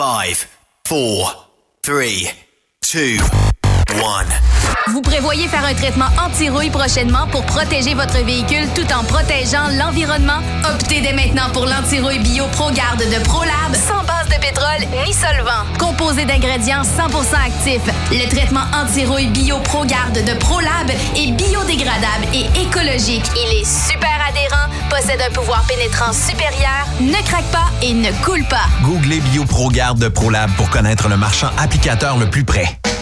5, 4, 3, 2, 1. Vous prévoyez faire un traitement anti-rouille prochainement pour protéger votre véhicule tout en protégeant l'environnement? Optez dès maintenant pour l'anti-rouille bio ProGarde de ProLab de pétrole ni solvant. Composé d'ingrédients 100% actifs, le traitement anti-rouille bio ProGarde de ProLab est biodégradable et écologique. Il est super adhérent, possède un pouvoir pénétrant supérieur, ne craque pas et ne coule pas. Googlez BioProGarde de ProLab pour connaître le marchand applicateur le plus près.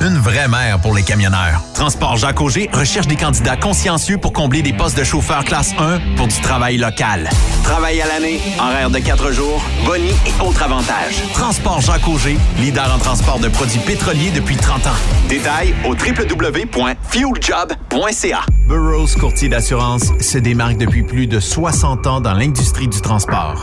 une vraie mère pour les camionneurs. Transport Jacques Auger recherche des candidats consciencieux pour combler des postes de chauffeur classe 1 pour du travail local. Travail à l'année, horaire de 4 jours, boni et autres avantages. Transport Jacques Auger, leader en transport de produits pétroliers depuis 30 ans. Détails au www.fueljob.ca. Burroughs Courtier d'assurance se démarque depuis plus de 60 ans dans l'industrie du transport.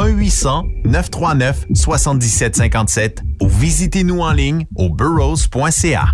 1-800-939-7757 ou visitez-nous en ligne au burrows.ca.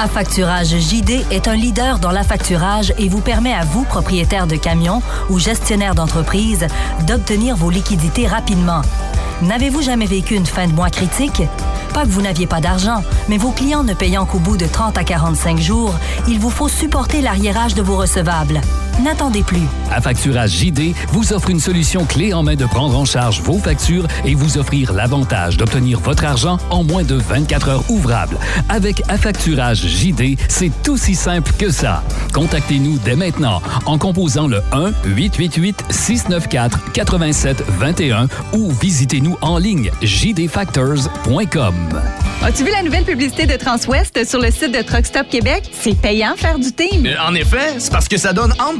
Affacturage JD est un leader dans l'affacturage et vous permet à vous, propriétaire de camions ou gestionnaire d'entreprise, d'obtenir vos liquidités rapidement. N'avez-vous jamais vécu une fin de mois critique? Pas que vous n'aviez pas d'argent, mais vos clients ne payant qu'au bout de 30 à 45 jours, il vous faut supporter l'arriérage de vos recevables. N'attendez plus. Affacturage JD vous offre une solution clé en main de prendre en charge vos factures et vous offrir l'avantage d'obtenir votre argent en moins de 24 heures ouvrables. Avec Affacturage JD, c'est aussi simple que ça. Contactez-nous dès maintenant en composant le 1-888-694-8721 ou visitez-nous en ligne jdfactors.com. As-tu vu la nouvelle publicité de Transwest sur le site de Truckstop Québec? C'est payant faire du team. Euh, en effet, c'est parce que ça donne entre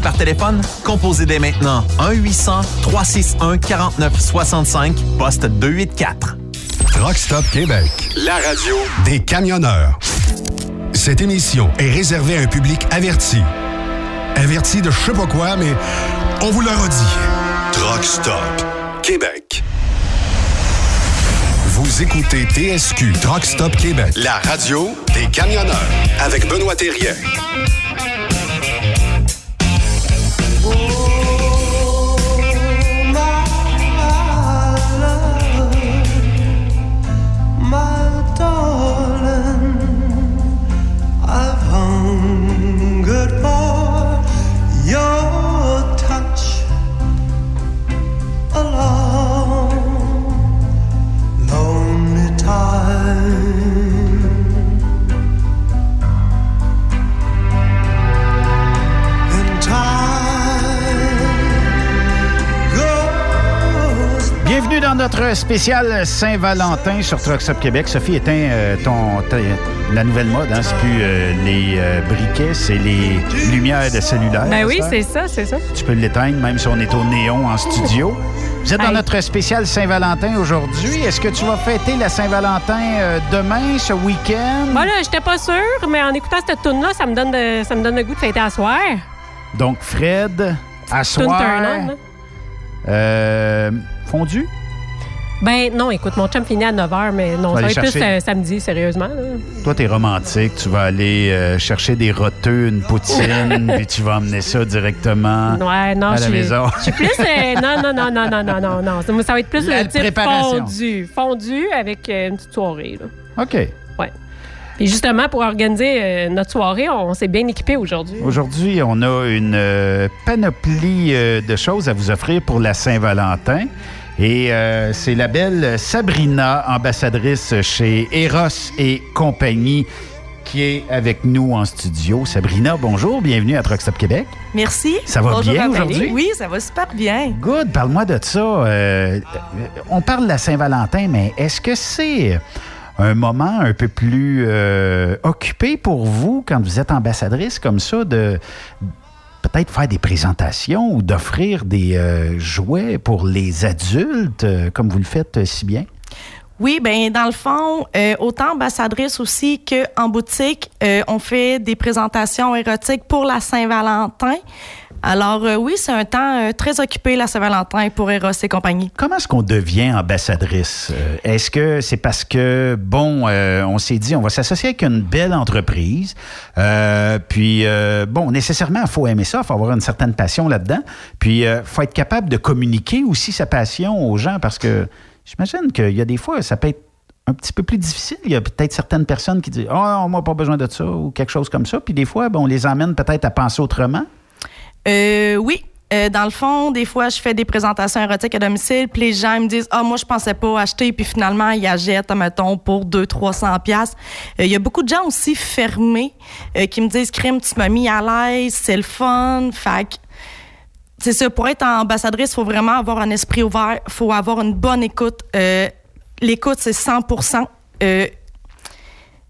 par téléphone? Composez dès maintenant 1-800-361-4965, poste 284. Truck Stop Québec. La radio Des camionneurs. Cette émission est réservée à un public averti. Averti de je sais pas quoi, mais on vous le redit. Truck Stop Québec. Vous écoutez TSQ Truck Stop Québec. La radio des camionneurs avec Benoît Thérien. Notre spécial Saint-Valentin sur Truck Stop Québec. Sophie, éteins euh, ton, la nouvelle mode. Hein? C'est plus euh, les euh, briquets, c'est les lumières de cellulaire. Ben oui, c'est ça, c'est ça. Tu peux l'éteindre même si on est au néon en studio. Vous êtes dans notre spécial Saint-Valentin aujourd'hui. Est-ce que tu vas fêter la Saint-Valentin euh, demain, ce week-end? Bon, là, j'étais pas sûre, mais en écoutant cette tune là ça me donne de- ça me donne le goût de fêter à soir. Donc, Fred, à Tune soir, turn on, là. euh, fondu? Ben non, écoute, mon chum finit à 9h, mais non, ça va être plus euh, samedi, sérieusement. là. Toi, t'es romantique. Tu vas aller euh, chercher des roteux, une poutine, puis tu vas emmener ça directement Ouais, non, à la maison. Je suis plus. euh, non, non, non, non, non, non, non, non. Ça, va être plus le type fondu. Fondu avec une petite soirée, là. OK. Ouais. Puis justement, pour organiser euh, notre soirée, on s'est bien équipé aujourd'hui. Aujourd'hui, on a une euh, panoplie euh, de choses à vous offrir pour la Saint-Valentin. Et euh, c'est la belle Sabrina, ambassadrice chez Eros et compagnie, qui est avec nous en studio. Sabrina, bonjour, bienvenue à Truck Stop Québec. Merci. Ça va Bonjour bien aujourd'hui? Oui, ça va super bien. Good, parle-moi de ça. Euh, on parle de la Saint-Valentin, mais est-ce que c'est un moment un peu plus euh, occupé pour vous quand vous êtes ambassadrice comme ça de peut-être faire des présentations ou d'offrir des euh, jouets pour les adultes euh, comme vous le faites euh, si bien? Oui, ben dans le fond, euh, autant ambassadrice aussi qu'en boutique, on fait des présentations érotiques pour la Saint-Valentin. Alors euh, oui, c'est un temps euh, très occupé, la Saint-Valentin, pour Eros et compagnie. Comment est-ce qu'on devient ambassadrice? Euh, Est-ce que c'est parce que, bon, on s'est dit, on va s'associer avec une belle entreprise, puis, bon, nécessairement, il faut aimer ça, il faut avoir une certaine passion là-dedans, puis il faut être capable de communiquer aussi sa passion aux gens, parce que j'imagine qu'il y a des fois, ça peut être un petit peu plus difficile. Il y a peut-être certaines personnes qui disent, « Ah, on n'a pas besoin de ça » ou quelque chose comme ça, puis des fois, ben, on les emmène peut-être à penser autrement. Euh, oui. Euh, dans le fond, des fois, je fais des présentations érotiques à domicile, puis les gens ils me disent Ah, moi, je pensais pas acheter, puis finalement, ils achètent, mettons, pour 200-300$. piastres. Euh, Il y a beaucoup de gens aussi fermés euh, qui me disent Crime, tu m'as mis à l'aise, c'est le fun. Fait c'est ça, pour être ambassadrice, il faut vraiment avoir un esprit ouvert, il faut avoir une bonne écoute. Euh, L'écoute, c'est 100 euh,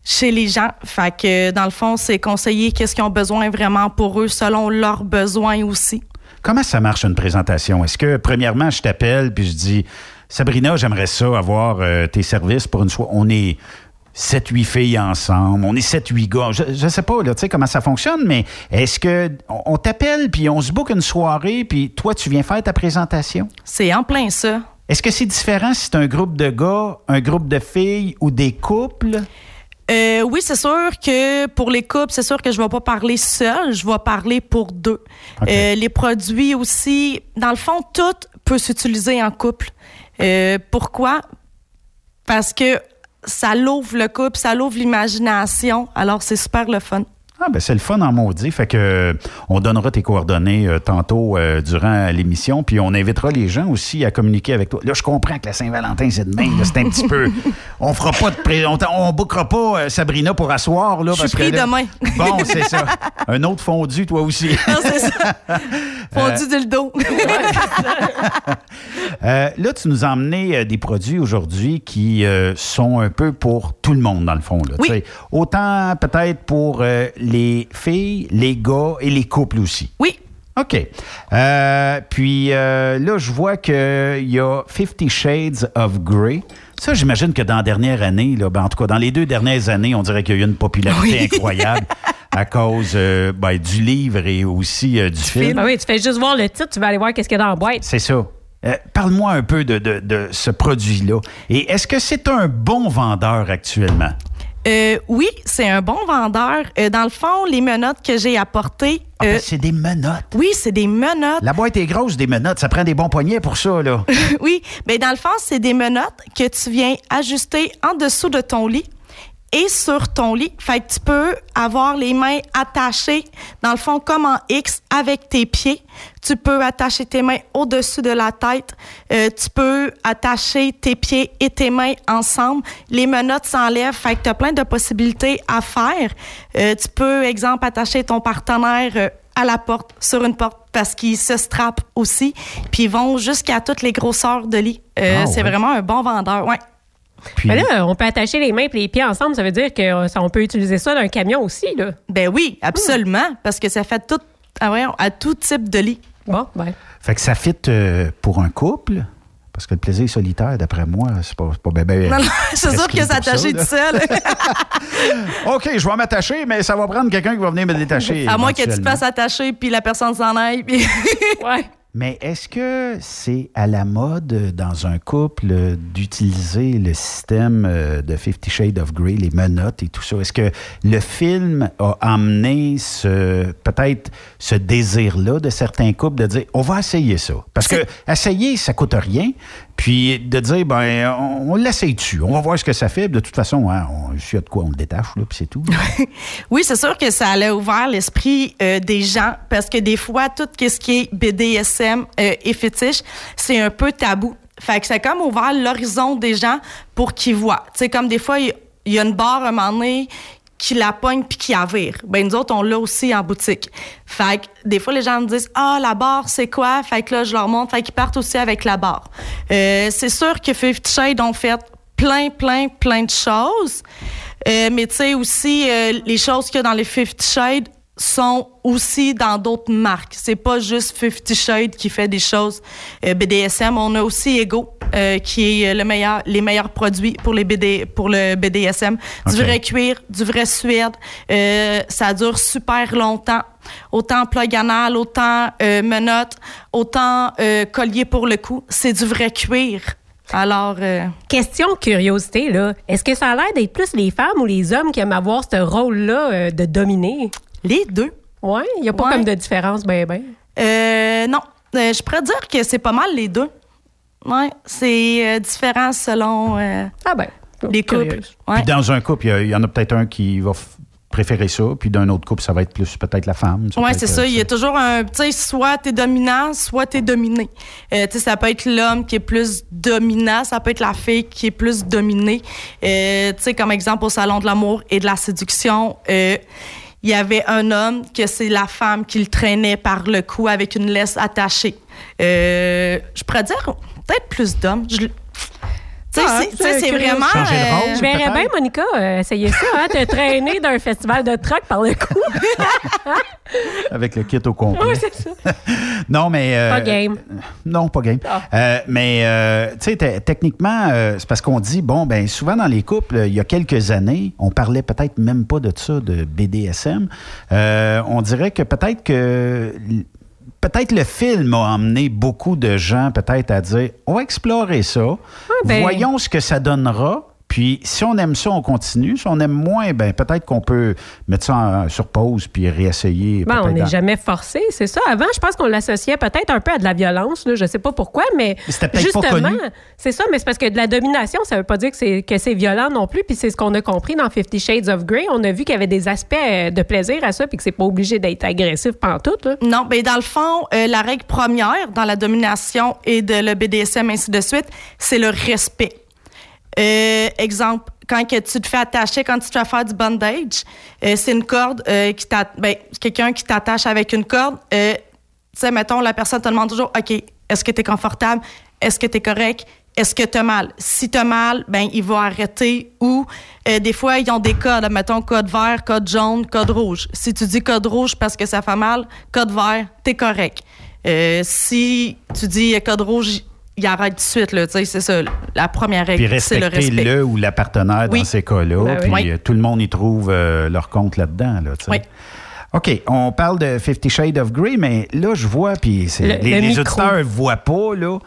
chez les gens. Fait que, dans le fond, c'est conseiller qu'est-ce qu'ils ont besoin vraiment pour eux, selon leurs besoins aussi. Comment ça marche une présentation? Est-ce que, premièrement, je t'appelle puis je dis Sabrina, j'aimerais ça avoir euh, tes services pour une soirée. On est 7-8 filles ensemble, on est 7-8 gars. Je, je sais pas, là, tu sais, comment ça fonctionne, mais est-ce que on, on t'appelle, puis on se book une soirée, puis toi, tu viens faire ta présentation? C'est en plein ça. Est-ce que c'est différent si c'est un groupe de gars, un groupe de filles ou des couples? Euh, oui, c'est sûr que pour les couples, c'est sûr que je ne vais pas parler seul, je vais parler pour deux. Euh, les produits aussi, dans le fond, tout peut s'utiliser en couple. Euh, pourquoi? Parce que ça l'ouvre le couple, ça l'ouvre l'imagination. Alors, c'est super le fun. Ah, ben c'est le fun en maudit. Fait que euh, on donnera tes coordonnées euh, tantôt euh, durant l'émission, puis on invitera les gens aussi à communiquer avec toi. Là, je comprends que la Saint-Valentin, c'est demain. C'est un petit peu. On fera pas de pré- on, on bookera pas Sabrina pour asseoir. Là, Je suis que pris là- demain. Bon, c'est ça. Un autre fondu, toi aussi. Non, c'est ça. Fondu Euh, du dos. Là, tu nous as emmené des produits aujourd'hui qui sont un peu pour tout le monde, dans le fond. Là, Oui. Autant peut-être pour euh, les filles, les gars et les couples aussi. Oui. OK. Euh, puis euh, là, je vois qu'il y a Fifty Shades of Grey. Ça, j'imagine que dans la dernière année, là, ben, en tout cas, dans les deux dernières années, on dirait qu'il y a eu une popularité Oui. incroyable à cause euh, ben, du livre et aussi du film. Ben oui, tu fais juste voir le titre, tu vas aller voir qu'est-ce qu'il y a dans la boîte. C'est ça. Euh, Parle-moi un peu de, de- de ce produit-là. Et est-ce que c'est un bon vendeur actuellement? Euh, oui, c'est un bon vendeur. Euh, dans le fond, les menottes que j'ai apportées. Ah, ben, euh, c'est des menottes. Oui, c'est des menottes. La boîte est grosse des menottes. Ça prend des bons poignets pour ça, là. oui, mais dans le fond, c'est des menottes que tu viens ajuster en dessous de ton lit et sur ton lit. Fait que tu peux avoir les mains attachées, dans le fond, comme en X avec tes pieds. Tu peux attacher tes mains au-dessus de la tête. Euh, tu peux attacher tes pieds et tes mains ensemble. Les menottes s'enlèvent. Fait que tu as plein de possibilités à faire. Euh, tu peux, exemple, attacher ton partenaire euh, à la porte, sur une porte, parce qu'ils se strappent aussi. Puis ils vont jusqu'à toutes les grosseurs de lit. Euh, Ah, c'est vraiment un bon vendeur. Ouais. Mais là, on peut attacher les mains et les pieds ensemble. Ça veut dire qu'on peut utiliser ça dans un camion aussi, là. Ben oui, absolument, parce que ça fait tout, ah ouais, à tout type de lit. Bon, ben. Fait que ça fit euh, pour un couple. Parce que le plaisir solitaire, d'après moi, c'est pas, c'est pas ben Non, non, c'est sûr que s'attacher ça, tout seul. OK, je vais m'attacher, mais ça va prendre quelqu'un qui va venir me détacher. à moins que tu te fasses attacher puis la personne s'en aille. Puis... ouais. Mais est-ce que c'est à la mode euh, dans un couple euh, d'utiliser le système euh, de Fifty Shades of Grey, les menottes et tout ça? Est-ce que le film a amené ce peut-être ce désir-là de certains couples de dire on va essayer ça? Parce que essayer, ça coûte rien. Puis de dire ben on, on l'essaye dessus, on va voir ce que ça fait. De toute façon, hein, on, y a de quoi, on le détache, là, puis c'est tout. Oui, c'est sûr que ça a ouvert l'esprit euh, des gens parce que des fois, tout ce qui est BDSM euh, et fétiche, c'est un peu tabou. Fait que c'est comme ouvert l'horizon des gens pour qu'ils voient. Tu sais, comme des fois, il y, a une barre à un moment donné qui la pogne puis qui la vire. Ben, nous autres, on l'a aussi en boutique. Fait que des fois, les gens me disent Ah, la barre, c'est quoi? Fait que là, je leur montre. Fait qu'ils partent aussi avec la barre. Euh, c'est sûr que Fifty Shades ont fait plein, plein, plein de choses. Euh, mais tu sais aussi, euh, les choses qu'il y a dans les Fifty Shades sont aussi dans d'autres marques. C'est pas juste Fifty Shades qui fait des choses euh, BDSM. On a aussi Ego, euh, qui est le meilleur, les meilleurs produits pour les BD, pour le BDSM. Du vrai cuir, du vrai suède. Euh, ça dure super longtemps. Autant plug anal, autant euh, menottes, autant euh, collier pour le cou. C'est du vrai cuir. Alors. euh, Question curiosité, là. Est-ce que ça a l'air d'être plus les femmes ou les hommes qui aiment avoir ce rôle-là euh, de dominer? Les deux. Ouais, il n'y a pas Ouais. comme de différence, ben, ben. Euh, non. Euh, je pourrais dire que c'est pas mal les deux. Ouais, c'est euh, différent selon euh, les couples. Ouais. Puis dans un couple, il y en a peut-être un qui va préférer ça, puis d'un autre couple, ça va être plus peut-être la femme. Oui, c'est ça. Il y a toujours un. Tu sais, soit t'es dominant, soit t'es dominé. Euh, tu sais, ça peut être l'homme qui est plus dominant, ça peut être la fille qui est plus dominée. Euh, tu sais, comme exemple au salon de l'amour et de la séduction, euh, il y avait un homme que c'est la femme qui le traînait par le cou avec une laisse attachée. Euh, je pourrais dire peut-être plus d'hommes. Tu sais, Ah, c'est- curieux. vraiment. Euh. Je verrais bien, Monica, euh, essayer ça, hein, te traîner d'un festival de truck par le cou. Avec le kit au complet. oui, c'est ça. Non, mais. euh, Pas game. Non, pas game. Ah. Euh, mais, euh, tu sais, te- techniquement, euh, c'est parce qu'on dit, bon, ben souvent dans les couples, il y a quelques années, on parlait peut-être même pas de ça, de BDSM. Euh, on dirait que peut-être que. Peut-être le film a emmené beaucoup de gens peut-être à dire on va explorer ça, ben- voyons ce que ça donnera. Puis si on aime ça, on continue. Si on aime moins, ben peut-être qu'on peut mettre ça en- sur pause puis réessayer. Ben, on n'est dans- jamais forcé, c'est ça. Avant, je pense qu'on l'associait peut-être un peu à de la violence. Là. Je sais pas pourquoi, mais C'était peut-être pas justement, c'est ça. Mais c'est parce que de la domination, ça veut pas dire que c'est que c'est violent non plus. Puis c'est ce qu'on a compris dans Fifty Shades of Grey. On a vu qu'il y avait des aspects euh, de plaisir à ça, puis que c'est pas obligé d'être agressif pantoute. Là. Non, ben dans le fond, euh, la règle première dans la domination et de le BDSM ainsi de suite, c'est le respect. Euh, exemple, quand que tu te fais attacher, quand tu te fais faire du bondage, euh, c'est une corde euh, qui t'a, ben, quelqu'un qui t'attache avec une corde. euh, tu sais, mettons, la personne te demande toujours, OK, est-ce que tu es confortable? Est-ce que tu es correct? Est-ce que tu as mal? Si tu as mal, ben, il va arrêter ou des fois, ils ont des codes, mettons code vert, code jaune, code rouge. Si tu dis code rouge parce que ça fait mal, code vert, tu es correct. Si tu dis code rouge, il arrête tout de suite, là, tu sais, c'est ça. La première Puis règle, c'est le respecter respect. le ou la partenaire Oui. dans ces cas-là. Ben puis oui. euh, tout le monde y trouve euh, leur compte là-dedans. Là, tu sais. Oui. OK, on parle de Fifty Shades of Grey, mais là, je vois, puis c'est- Le- les, le les auditeurs ne voient pas, là.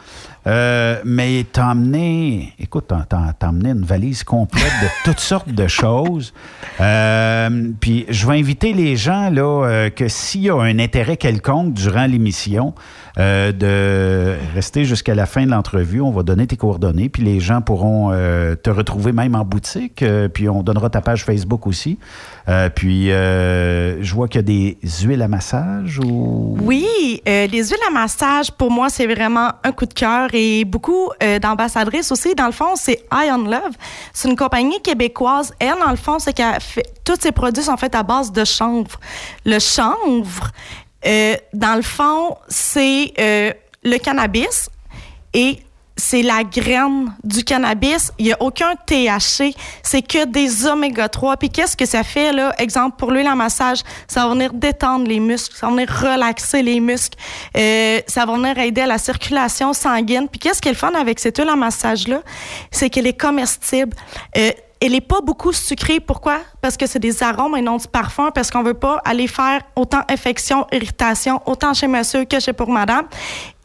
Euh, mais t'as emmené, écoute, t'as, emmené une valise complète de toutes sortes de choses. Euh, puis je vais inviter les gens, là, euh, que s'il y a un intérêt quelconque durant l'émission, euh, de rester jusqu'à la fin de l'entrevue. On va donner tes coordonnées, puis les gens pourront euh, te retrouver même en boutique, euh, puis on donnera ta page Facebook aussi. Euh, puis euh, je vois qu'il y a des huiles à massage ou... Oui, euh, les huiles à massage, pour moi, c'est vraiment un coup de cœur et beaucoup euh, d'ambassadrices aussi. Dans le fond, c'est Ion Love. C'est une compagnie québécoise. Elle, dans le fond, c'est qu'elle fait... Tous ses produits sont faits à base de chanvre. Le chanvre, euh, dans le fond, c'est euh, le cannabis et c'est la graine du cannabis. Il n'y a aucun THC. C'est que des oméga 3. Puis qu'est-ce que ça fait, là? Exemple, pour l'huile à massage, ça va venir détendre les muscles, ça va venir relaxer les muscles, euh, ça va venir aider à la circulation sanguine. Puis qu'est-ce qui est le fun avec cette huile à massage-là? C'est qu'elle est comestible. Euh, elle n'est pas beaucoup sucrée. Pourquoi? Parce que c'est des arômes et non du parfum, parce qu'on veut pas aller faire autant infection, irritation, autant chez monsieur que chez pour madame.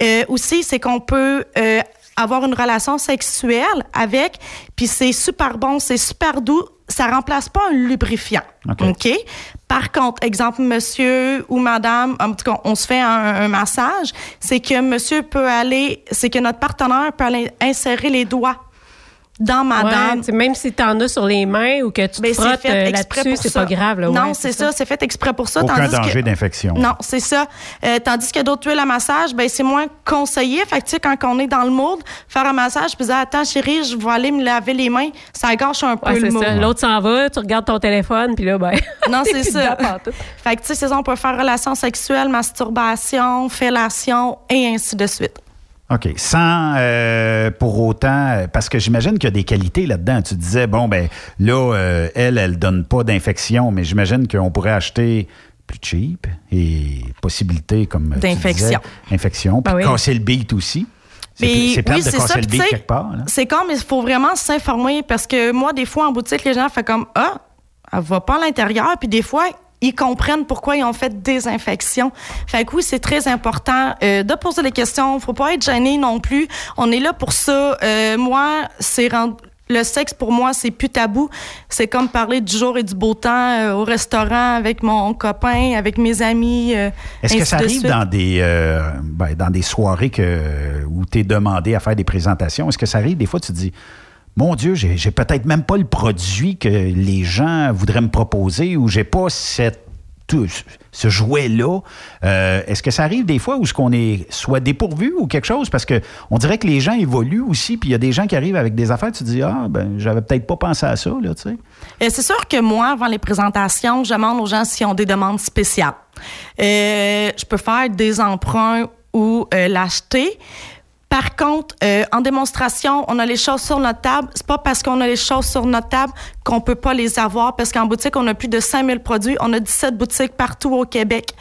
Euh, aussi, c'est qu'on peut euh, avoir une relation sexuelle avec, puis c'est super bon, c'est super doux. Ça remplace pas un lubrifiant. OK. Par contre, exemple, monsieur ou madame, en tout cas, on se fait un, un massage, c'est que monsieur peut aller, c'est que notre partenaire peut aller insérer les doigts dans. Ouais, tu sais, même si tu en as sur les mains ou que tu te Ben, frottes euh, exprès là-dessus, c'est pas grave. Là, non, ouais, c'est ça, c'est fait exprès pour ça. Aucun tandis que- danger d'infection. Non, c'est ça. Euh, tandis que d'autres huiles à massage, ben c'est moins conseillé. Fait que, tu sais, quand on est dans le mood, faire un massage, puis dire, attends, chérie, je vais aller me laver les mains, ça gâche un peu Ouais, le c'est mood. ça. L'autre s'en va, tu regardes ton téléphone, puis là, ben. Non, c'est ça. Fait que, tu sais, c'est ça, on peut faire relation sexuelle, masturbation, fellation, et ainsi de suite. OK. Sans euh, pour autant, parce que j'imagine qu'il y a des qualités là-dedans. Tu disais, bon, ben là, euh, elle, elle donne pas d'infection, mais j'imagine qu'on pourrait acheter plus cheap et possibilité comme D'infection. infection, puis Ben oui. casser le beat aussi. C'est oui, de c'est casser ça. C'est comme, il faut vraiment s'informer parce que moi, des fois, en boutique, les gens font comme Ah, elle va pas à l'intérieur. Puis des fois, ils comprennent pourquoi ils ont fait des infections. Fait que oui, c'est très important euh, de poser des questions. Faut pas être gêné non plus. On est là pour ça. Euh, moi, c'est le sexe pour moi, c'est plus tabou. C'est comme parler du jour et du beau temps euh, au restaurant avec mon copain, avec mes amis. euh, Est-ce que ça de arrive suite. dans des, euh, ben, dans des soirées que, où tu es demandé à faire des présentations? Est-ce que ça arrive? Des fois, tu te dis, mon Dieu, j'ai peut-être même pas le produit que les gens voudraient me proposer ou j'ai pas cette, ce jouet-là. Euh, Est-ce que ça arrive des fois où ce qu'on est soit dépourvu ou quelque chose? Parce que on dirait que les gens évoluent aussi, puis il y a des gens qui arrivent avec des affaires, tu te dis, ah, ben, j'avais peut-être pas pensé à ça, là, tu sais. Euh, c'est sûr que moi, avant les présentations, je demande aux gens s'ils ont des demandes spéciales. Euh, je peux faire des emprunts ou l'acheter. Par contre, euh, en démonstration, on a les choses sur notre table. C'est pas parce qu'on a les choses sur notre table qu'on peut pas les avoir, parce qu'en boutique, on a plus de 5000 produits. On a 17 boutiques partout au Québec.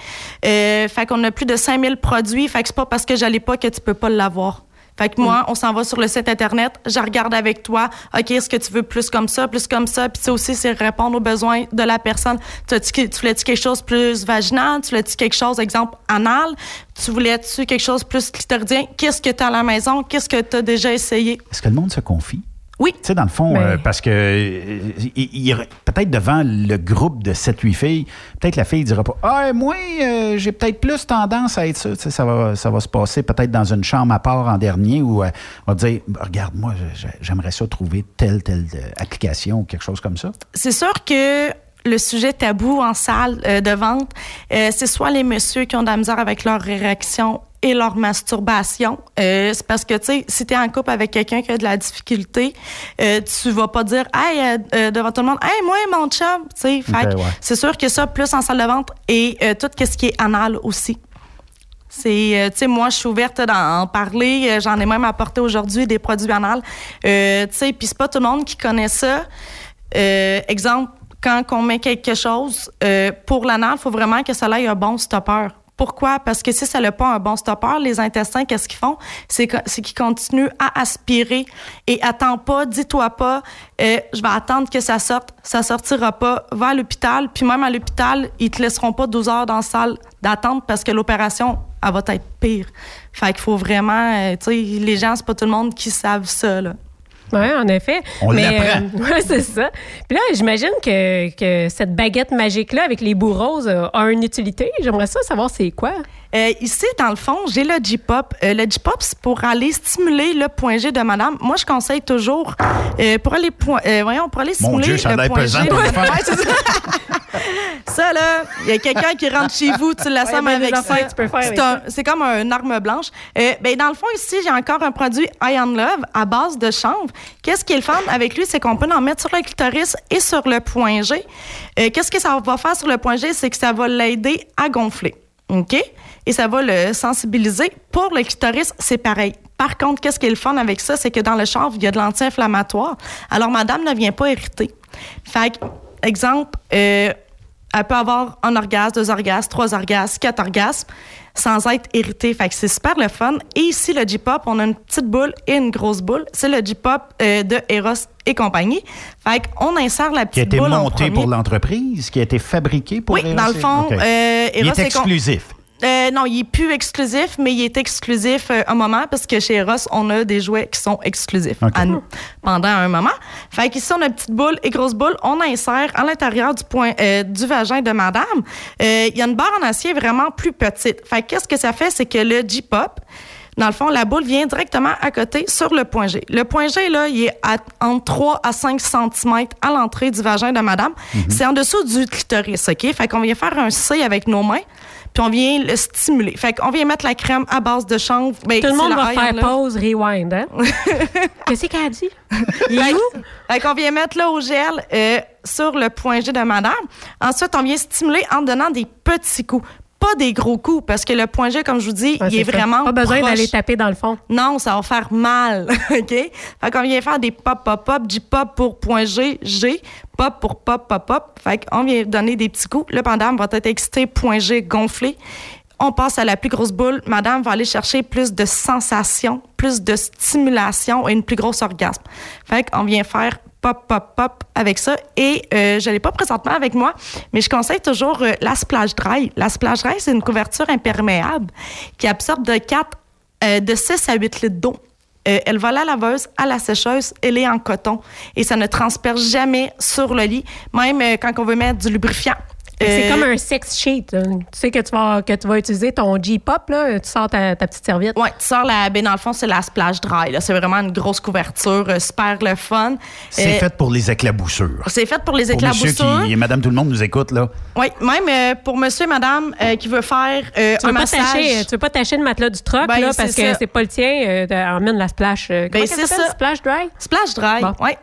Euh, fait qu'on a plus de 5000 produits. Fait que c'est pas parce que j'allais pas que tu peux pas l'avoir. Fait que moi, on s'en va sur le site Internet, je regarde avec toi, OK, est-ce que tu veux plus comme ça, plus comme ça? Puis ça aussi, c'est répondre aux besoins de la personne. Tu, tu voulais-tu quelque chose plus vaginal? Tu voulais-tu quelque chose, exemple, anal? Tu voulais-tu quelque chose plus clitoridien? Qu'est-ce que tu as à la maison? Qu'est-ce que tu as déjà essayé? Est-ce que le monde se confie? Oui. Tu sais, dans le fond, Mais- euh, parce que euh, il- il- peut-être devant le groupe de 7-8 filles, peut-être la fille dira pas Ah, moi, euh, j'ai peut-être plus tendance à être ça. Tu sais, ça va, ça va se passer peut-être dans une chambre à part en dernier où on va dire Regarde, moi, j'aimerais ça trouver telle, telle application ou quelque chose comme ça. C'est sûr que le sujet tabou en salle de vente, c'est soit les messieurs qui ont de la misère avec leur érection et leur masturbation. Euh, c'est parce que, tu sais, si tu es en couple avec quelqu'un qui a de la difficulté, euh, tu vas pas dire, hey, euh, euh, devant tout le monde, hey, moi, mon chum, tu sais. Ouais. c'est sûr que ça, plus en salle de vente et tout ce qui est anal aussi. C'est, tu sais, moi, je suis ouverte d'en parler. J'en ai même apporté aujourd'hui des produits anal. Tu sais, puis c'est pas tout le monde qui connaît ça. Exemple, quand on met quelque chose pour l'anal, il faut vraiment que ça ait un bon stopper. Pourquoi? Parce que si ça n'a pas un bon stopper, les intestins, qu'est-ce qu'ils font? C'est qu'ils continuent à aspirer. Et attends pas, dis-toi pas, euh, je vais attendre que ça sorte. Ça sortira pas. Va à l'hôpital. Puis même à l'hôpital, ils te laisseront pas 12 heures dans la salle d'attente parce que l'opération, elle va être pire. Fait qu'il faut vraiment, euh, tu sais, les gens, c'est pas tout le monde qui savent ça. Oui, en effet. On Mais, euh, ouais, c'est ça. Puis là, j'imagine que, que cette baguette magique-là avec les bouts roses euh, a une utilité. J'aimerais ça savoir c'est quoi. Euh, ici, dans le fond, j'ai le J-pop. Euh, le J-pop, c'est pour aller stimuler le point G de madame. Moi, je conseille toujours euh, pour aller point, euh, voyons, pour aller Mon stimuler Dieu, ça a le point pesant G. ça. Ça, là, il y a quelqu'un qui rentre chez vous, tu l'assommes Ouais, ben, avec ça. C'est comme un arme blanche. Euh, ben, dans le fond, ici, j'ai encore un produit Iron Love à base de chanvre. Qu'est-ce qui est le fun avec lui? C'est qu'on peut en mettre sur le clitoris et sur le point G. Euh, Qu'est-ce que ça va faire sur le point G? C'est que ça va l'aider à gonfler. OK? Et ça va le sensibiliser. Pour le clitoris, c'est pareil. Par contre, qu'est-ce qui est le fun avec ça? C'est que dans le chanvre, il y a de l'anti-inflammatoire. Alors, madame ne vient pas irriter. Fait que, exemple, euh, elle peut avoir un orgasme, deux orgasmes, trois orgasmes, quatre orgasmes sans être irritée. Fait que c'est super le fun. Et ici, le J-pop, on a une petite boule et une grosse boule. C'est le J-pop euh, de Eros et compagnie. Fait qu'on insère la Qui a petite été boule monté pour l'entreprise, qui a été fabriqué pour Oui, Eros dans le fond, OK. euh, Il Eros est et com- exclusif. Euh, non, il est plus exclusif, mais il est exclusif euh, un moment parce que chez Eros, on a des jouets qui sont exclusifs à nous pendant un moment. Fait qu'ici, on a une petite boule et grosse boule. On insère à l'intérieur du point euh, du vagin de madame. euh, Il y a une barre en acier vraiment plus petite. Fait que qu'est-ce que ça fait? C'est que le J-pop, dans le fond, la boule vient directement à côté sur le point G. Le point G, là, il est à, entre 3 à 5 cm à l'entrée du vagin de madame. C'est en dessous du clitoris, OK? Fait qu'on vient faire un C avec nos mains, puis on vient le stimuler. Fait qu'on vient mettre la crème à base de chanvre. Ben, Tout le monde va faire pause, rewind, hein? Qu'est-ce qu'elle a dit? Il est où? Fait qu'on vient mettre là au gel euh, sur le point G de madame. Ensuite, on vient stimuler en donnant des petits coups. Pas des gros coups, parce que le point G, comme je vous dis, Ouais, il est vraiment Pas besoin d'aller taper dans le fond. Non, ça va faire mal, OK? Fait qu'on vient faire des pop, pop, pop, du pop pour point G, G, pop pour pop, pop, pop. Fait qu'on vient donner des petits coups. Le madame va être excité, point G gonflé. On passe à la plus grosse boule. Madame va aller chercher plus de sensations, plus de stimulation et une plus grosse orgasme. Fait qu'on vient faire pop, pop, pop avec ça. Et euh, je ne l'ai pas présentement avec moi, mais je conseille toujours euh, la Splash Dry. La Splash Dry, c'est une couverture imperméable qui absorbe de 4, euh, de 6 à 8 litres d'eau. Euh, elle va à la laveuse, à la sécheuse, elle est en coton. Et ça ne transperce jamais sur le lit, même euh, quand on veut mettre du lubrifiant. C'est Euh, comme un sex sheet. là. Tu sais que tu vas, que tu vas utiliser ton J-pop, là, tu sors ta, ta petite serviette. Ouais, tu sors la. Ben, dans le fond, c'est la splash dry. là. C'est vraiment une grosse couverture, euh, super le fun. C'est Euh, fait pour les éclaboussures. C'est fait pour les Pour monsieur éclaboussures. qui, Madame tout le monde nous écoute, là. Oui, même euh, pour monsieur et madame euh, qui veut faire euh, Tu un veux, pas massage. tâcher, tu veux pas tâcher le matelas du truck Ben, là, c'est parce ça. que c'est pas le tien. Euh, de- emmène la splash. euh, comment Ben, c'est s'appelle? ça. Splash dry? Splash dry, Bon. ouais.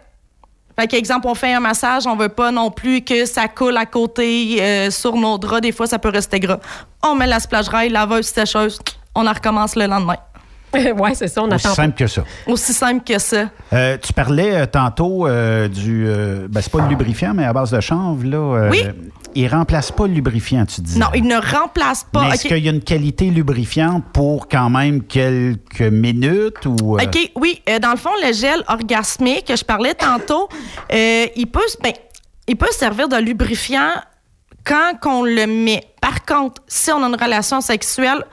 Fait qu'exemple, on fait un massage, on veut pas non plus que ça coule à côté euh, sur nos draps. Des fois, ça peut rester gras. On met la splash dry, laveuse, sécheuse, on en recommence le lendemain. ouais, c'est ça, on Aussi attend. simple que ça. Aussi simple que ça. Euh, tu parlais euh, tantôt euh, du. euh, ben, c'est pas le lubrifiant, mais à base de chanvre, là. euh, Oui. Il remplace pas le lubrifiant, tu dis. Non, il ne remplace pas. Mais est-ce qu'il y a une qualité lubrifiante pour quand même quelques minutes ou. euh, OK, oui. euh, dans le fond, le gel orgasmique que je parlais tantôt, euh, il, peut, ben, il peut servir de lubrifiant quand on le met. Par contre, si on a une relation sexuelle,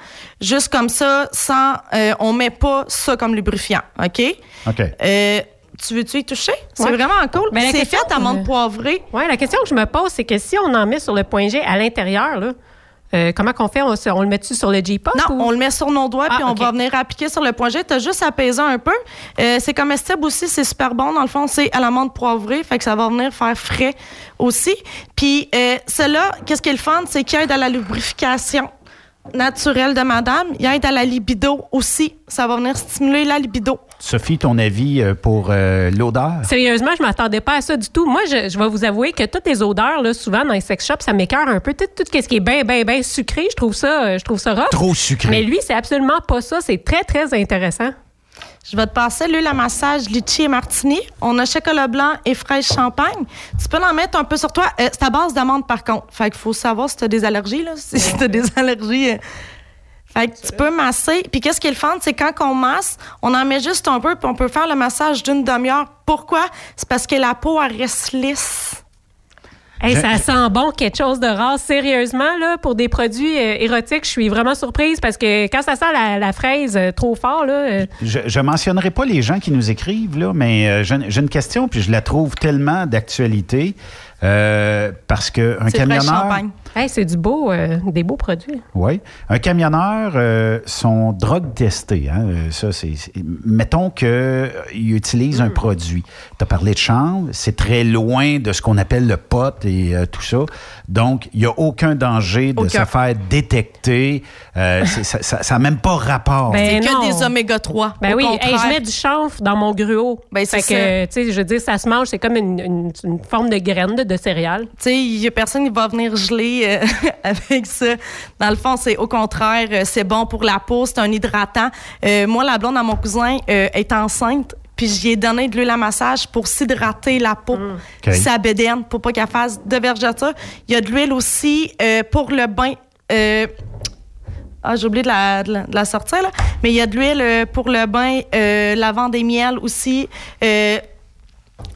juste comme ça, sans, euh, on met pas ça comme lubrifiant, OK? OK. Euh, tu veux-tu y toucher? C'est Ouais. vraiment cool. Ben, la c'est question, fait à menthe poivrée. Ouais, la question que je me pose, c'est que si on en met sur le point G à l'intérieur, là, euh, comment qu'on fait? On, le met-tu sur le J-pop? Non, on le met sur nos doigts Ah, puis on va venir appliquer sur le point G. T'as juste peser un peu. Euh, c'est comestible aussi, c'est super bon. Dans le fond, c'est à la menthe poivrée, fait que ça va venir faire frais aussi. Puis euh, cela, qu'est-ce qui est le fun, c'est qu'il aide à la lubrification naturelle de madame. Il aide à la libido aussi. Ça va venir stimuler la libido. Sophie, ton avis euh, pour euh, l'odeur? Sérieusement, je m'attendais pas à ça du tout. Moi, je, je vais vous avouer que toutes les odeurs, là, souvent dans les sex shops, ça m'écœure un peu. Tout, tout ce qui est bien, bien, bien sucré, je trouve ça, euh, je trouve ça rough. Trop sucré. Mais lui, c'est absolument pas ça. C'est très, très intéressant. Je vais te passer l'huile à massage litchi et martini. On a chocolat blanc et fraise champagne. Tu peux en mettre un peu sur toi. Euh, c'est à base d'amande, par contre. Fait qu'il faut savoir si tu as des allergies. Là. Si tu as des allergies. euh. Fait que tu peux masser. Puis qu'est-ce qui est le fun, c'est quand on masse, on en met juste un peu, puis on peut faire le massage d'une demi-heure. Pourquoi? C'est parce que la peau, elle reste lisse. Hey, ça sent bon, quelque chose de rare. Sérieusement, là, pour des produits euh, érotiques, je suis vraiment surprise parce que quand ça sent la, la fraise euh, trop fort, là, euh, Je ne mentionnerai pas les gens qui nous écrivent, là, mais euh, j'ai une question, puis je la trouve tellement d'actualité. euh, parce qu'un camionneur. champagne. Hey, c'est du beau, euh, des beaux produits. Oui. Un camionneur, euh, sont drogue testés. Hein? Euh, Ça, c'est, mettons qu'il utilise Hmm. un produit. Tu as parlé de chanvre, c'est très loin de ce qu'on appelle le pot et euh, tout ça. Donc, il n'y a aucun danger de Aucun. se faire détecter. Euh, ça n'a même pas rapport. Ben c'est non. que des oméga 3. Ben Au oui, hey, contraire. je mets du chanvre dans mon gruau. Ben, c'est fait que, tu sais, je veux dire, ça se mange, c'est comme une, une- une forme de graine de, de céréales. Tu sais, il y a personne qui va venir geler euh, avec ça. Dans le fond, c'est au contraire, euh, c'est bon pour la peau, c'est un hydratant. Euh, moi, la blonde à mon cousin euh, est enceinte, puis j'y ai donné de l'huile à massage pour s'hydrater la peau, OK. sa bédaine, pour pas qu'elle fasse de vergeture. Il y a de l'huile aussi euh, pour le bain. Euh, ah, j'ai oublié de la, de la- de la sortir, là. Mais il y a de l'huile euh, pour le bain, euh, lavande et miel aussi. Euh,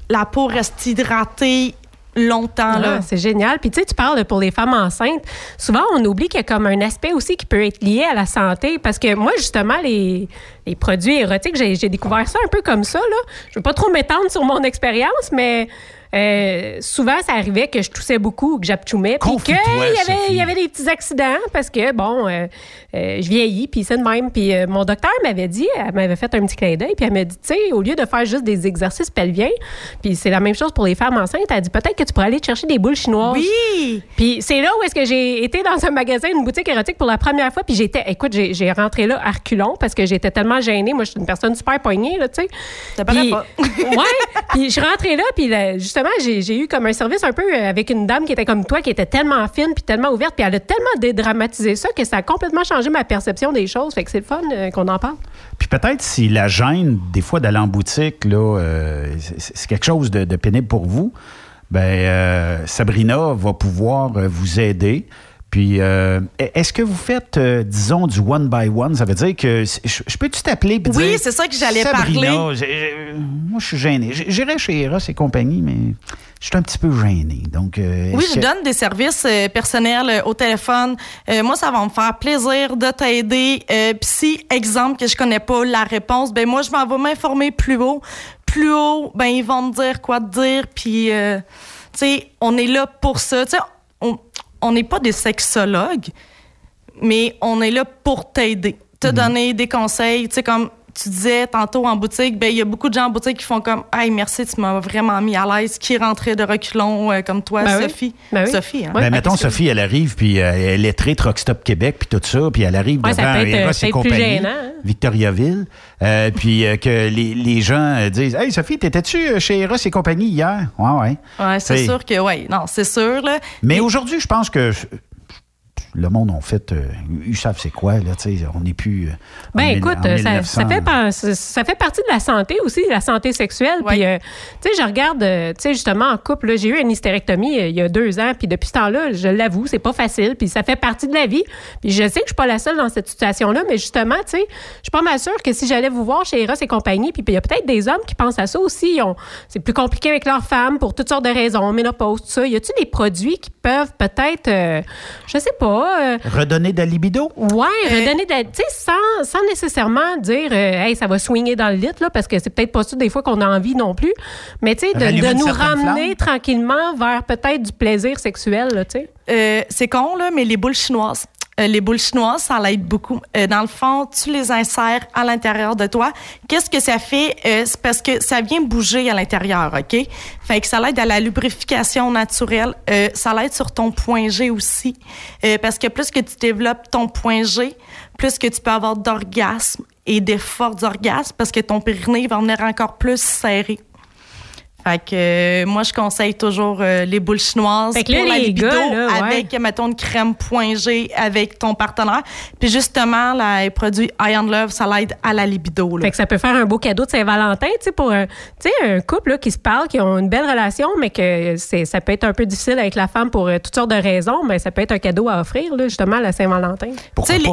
la peau reste hydratée longtemps, là. Ah, c'est génial. Puis tu sais, tu parles pour les femmes enceintes. Souvent, on oublie qu'il y a comme un aspect aussi qui peut être lié à la santé. Parce que moi, justement, les, les produits érotiques, j'ai découvert ça un peu comme ça. Là. Je veux pas trop m'étendre sur mon expérience, mais euh, souvent, ça arrivait que je toussais beaucoup, que j'apchoumais, puis qu'il y y avait des petits accidents parce que, bon, euh, euh, je vieillis, puis c'est de même. Puis mon docteur m'avait dit, elle m'avait fait un petit clin d'œil, puis elle m'a dit, tu sais, au lieu de faire juste des exercices pelviens, puis c'est la même chose pour les femmes enceintes, elle a dit peut-être que tu pourrais aller te chercher des boules chinoises. Oui! Puis c'est là où est-ce que j'ai été dans un magasin, une boutique érotique pour la première fois. Puis j'étais, écoute, j'ai j'ai rentré là à reculons parce que j'étais tellement gênée. Moi, je suis une personne super poignée, là, tu sais. Ça paraît Puis- pas. ouais. Puis je suis rentrée là, puis là, justement, j'ai j'ai eu comme un service un peu euh, avec une dame qui était comme toi, qui était tellement fine, puis tellement ouverte, puis elle a tellement dédramatisé ça que ça a complètement changé ma perception des choses. Fait que c'est le fun euh, qu'on en parle. Puis peut-être si la gêne, des fois, d'aller en boutique, là, euh, c'est c'est quelque chose de, de pénible pour vous, ben euh, Sabrina va pouvoir vous aider. Puis, euh, est-ce que vous faites, euh, disons, du one by one? Ça veut dire que je, je peux-tu t'appeler Oui, c'est ça que j'allais parler. moi, je suis gêné. J- J'irais chez Eros et compagnie, mais je suis un petit peu gêné. Donc, euh, Oui, je que- donne des services euh, personnels au téléphone. Moi, ça va me faire plaisir de t'aider. Puis si, exemple, que je connais pas la réponse, ben moi, je m'en vais m'informer plus haut. Plus haut, ben ils vont me dire quoi te dire. Puis, tu sais, on est là pour ça. Tu sais, on on n'est pas des sexologues, mais on est là pour t'aider, te donner des conseils. Tu sais, comme tu disais tantôt en boutique, ben il y a beaucoup de gens en boutique qui font comme Hey, merci, tu m'as vraiment mis à l'aise, qui rentrait de reculons euh, comme toi, Ben oui. Sophie? Ben oui. Sophie, hein? Ouais, Ben, mettons, absolument. Sophie, elle arrive, puis euh, elle est très Truck Stop Québec, puis tout ça, puis elle arrive Ouais, devant Eros euh, et compagnie, gênant, hein? Victoriaville, euh, puis euh, que les, les gens disent Hey, Sophie, t'étais-tu chez Eros et compagnie hier? Ouais, ouais. Ouais, c'est sûr que oui. Non, c'est sûr, là. Mais aujourd'hui, je pense que le monde en fait, euh, ils savent c'est quoi, là, tu sais, on n'est plus. euh, en Ben écoute, en ça, 1900, ça fait, par- ça- fait partie de la santé aussi, la santé sexuelle. Puis, euh, tu sais, je regarde, euh, tu sais, justement, en couple, là, j'ai eu une hystérectomie euh, il y a deux ans. Puis depuis ce temps-là, je l'avoue, c'est pas facile. Puis ça fait partie de la vie. Puis je sais que je suis pas la seule dans cette situation-là. Mais justement, tu sais, je suis pas mal sûre que si j'allais vous voir chez Eros et compagnie, puis il y a peut-être des hommes qui pensent à ça aussi. Ont- C'est plus compliqué avec leurs femmes pour toutes sortes de raisons, ménopause, tout ça. Y a-tu des produits qui peuvent peut-être, euh, je sais pas, euh, Redonner de la libido? Ouais, redonner de la- Tu sais, sans, sans nécessairement dire, euh, hey, ça va swinger dans le lit, là, parce que c'est peut-être pas ça des fois qu'on a envie non plus. Mais tu sais, de, nous ramener flamme. tranquillement vers peut-être du plaisir sexuel, là, tu sais. Euh, c'est con, là, mais les boules chinoises. Euh, les boules chinoises, ça l'aide beaucoup. Euh, dans le fond, tu les insères à l'intérieur de toi. Qu'est-ce que ça fait? Euh, c'est parce que ça vient bouger à l'intérieur, OK? Fait que ça l'aide à la lubrification naturelle. Euh, ça l'aide sur ton point G aussi. Euh, parce que plus que tu développes ton point G, plus que tu peux avoir d'orgasmes et des forts orgasmes parce que ton périnée va venir encore plus serré. Fait que euh, moi, je conseille toujours euh, les boules chinoises Fait que là, pour la les libido gars, là, ouais. avec, mettons, une crème point G avec ton partenaire. Puis justement, là, les produits Iron Love, ça l'aide à la libido. là. Fait que ça peut faire un beau cadeau de Saint-Valentin, tu sais, pour un, tu sais, un couple là, qui se parle, qui ont une belle relation, mais que c'est, ça peut être un peu difficile avec la femme pour euh, toutes sortes de raisons, mais ça peut être un cadeau à offrir, là, justement, à la Saint-Valentin. Sais, les,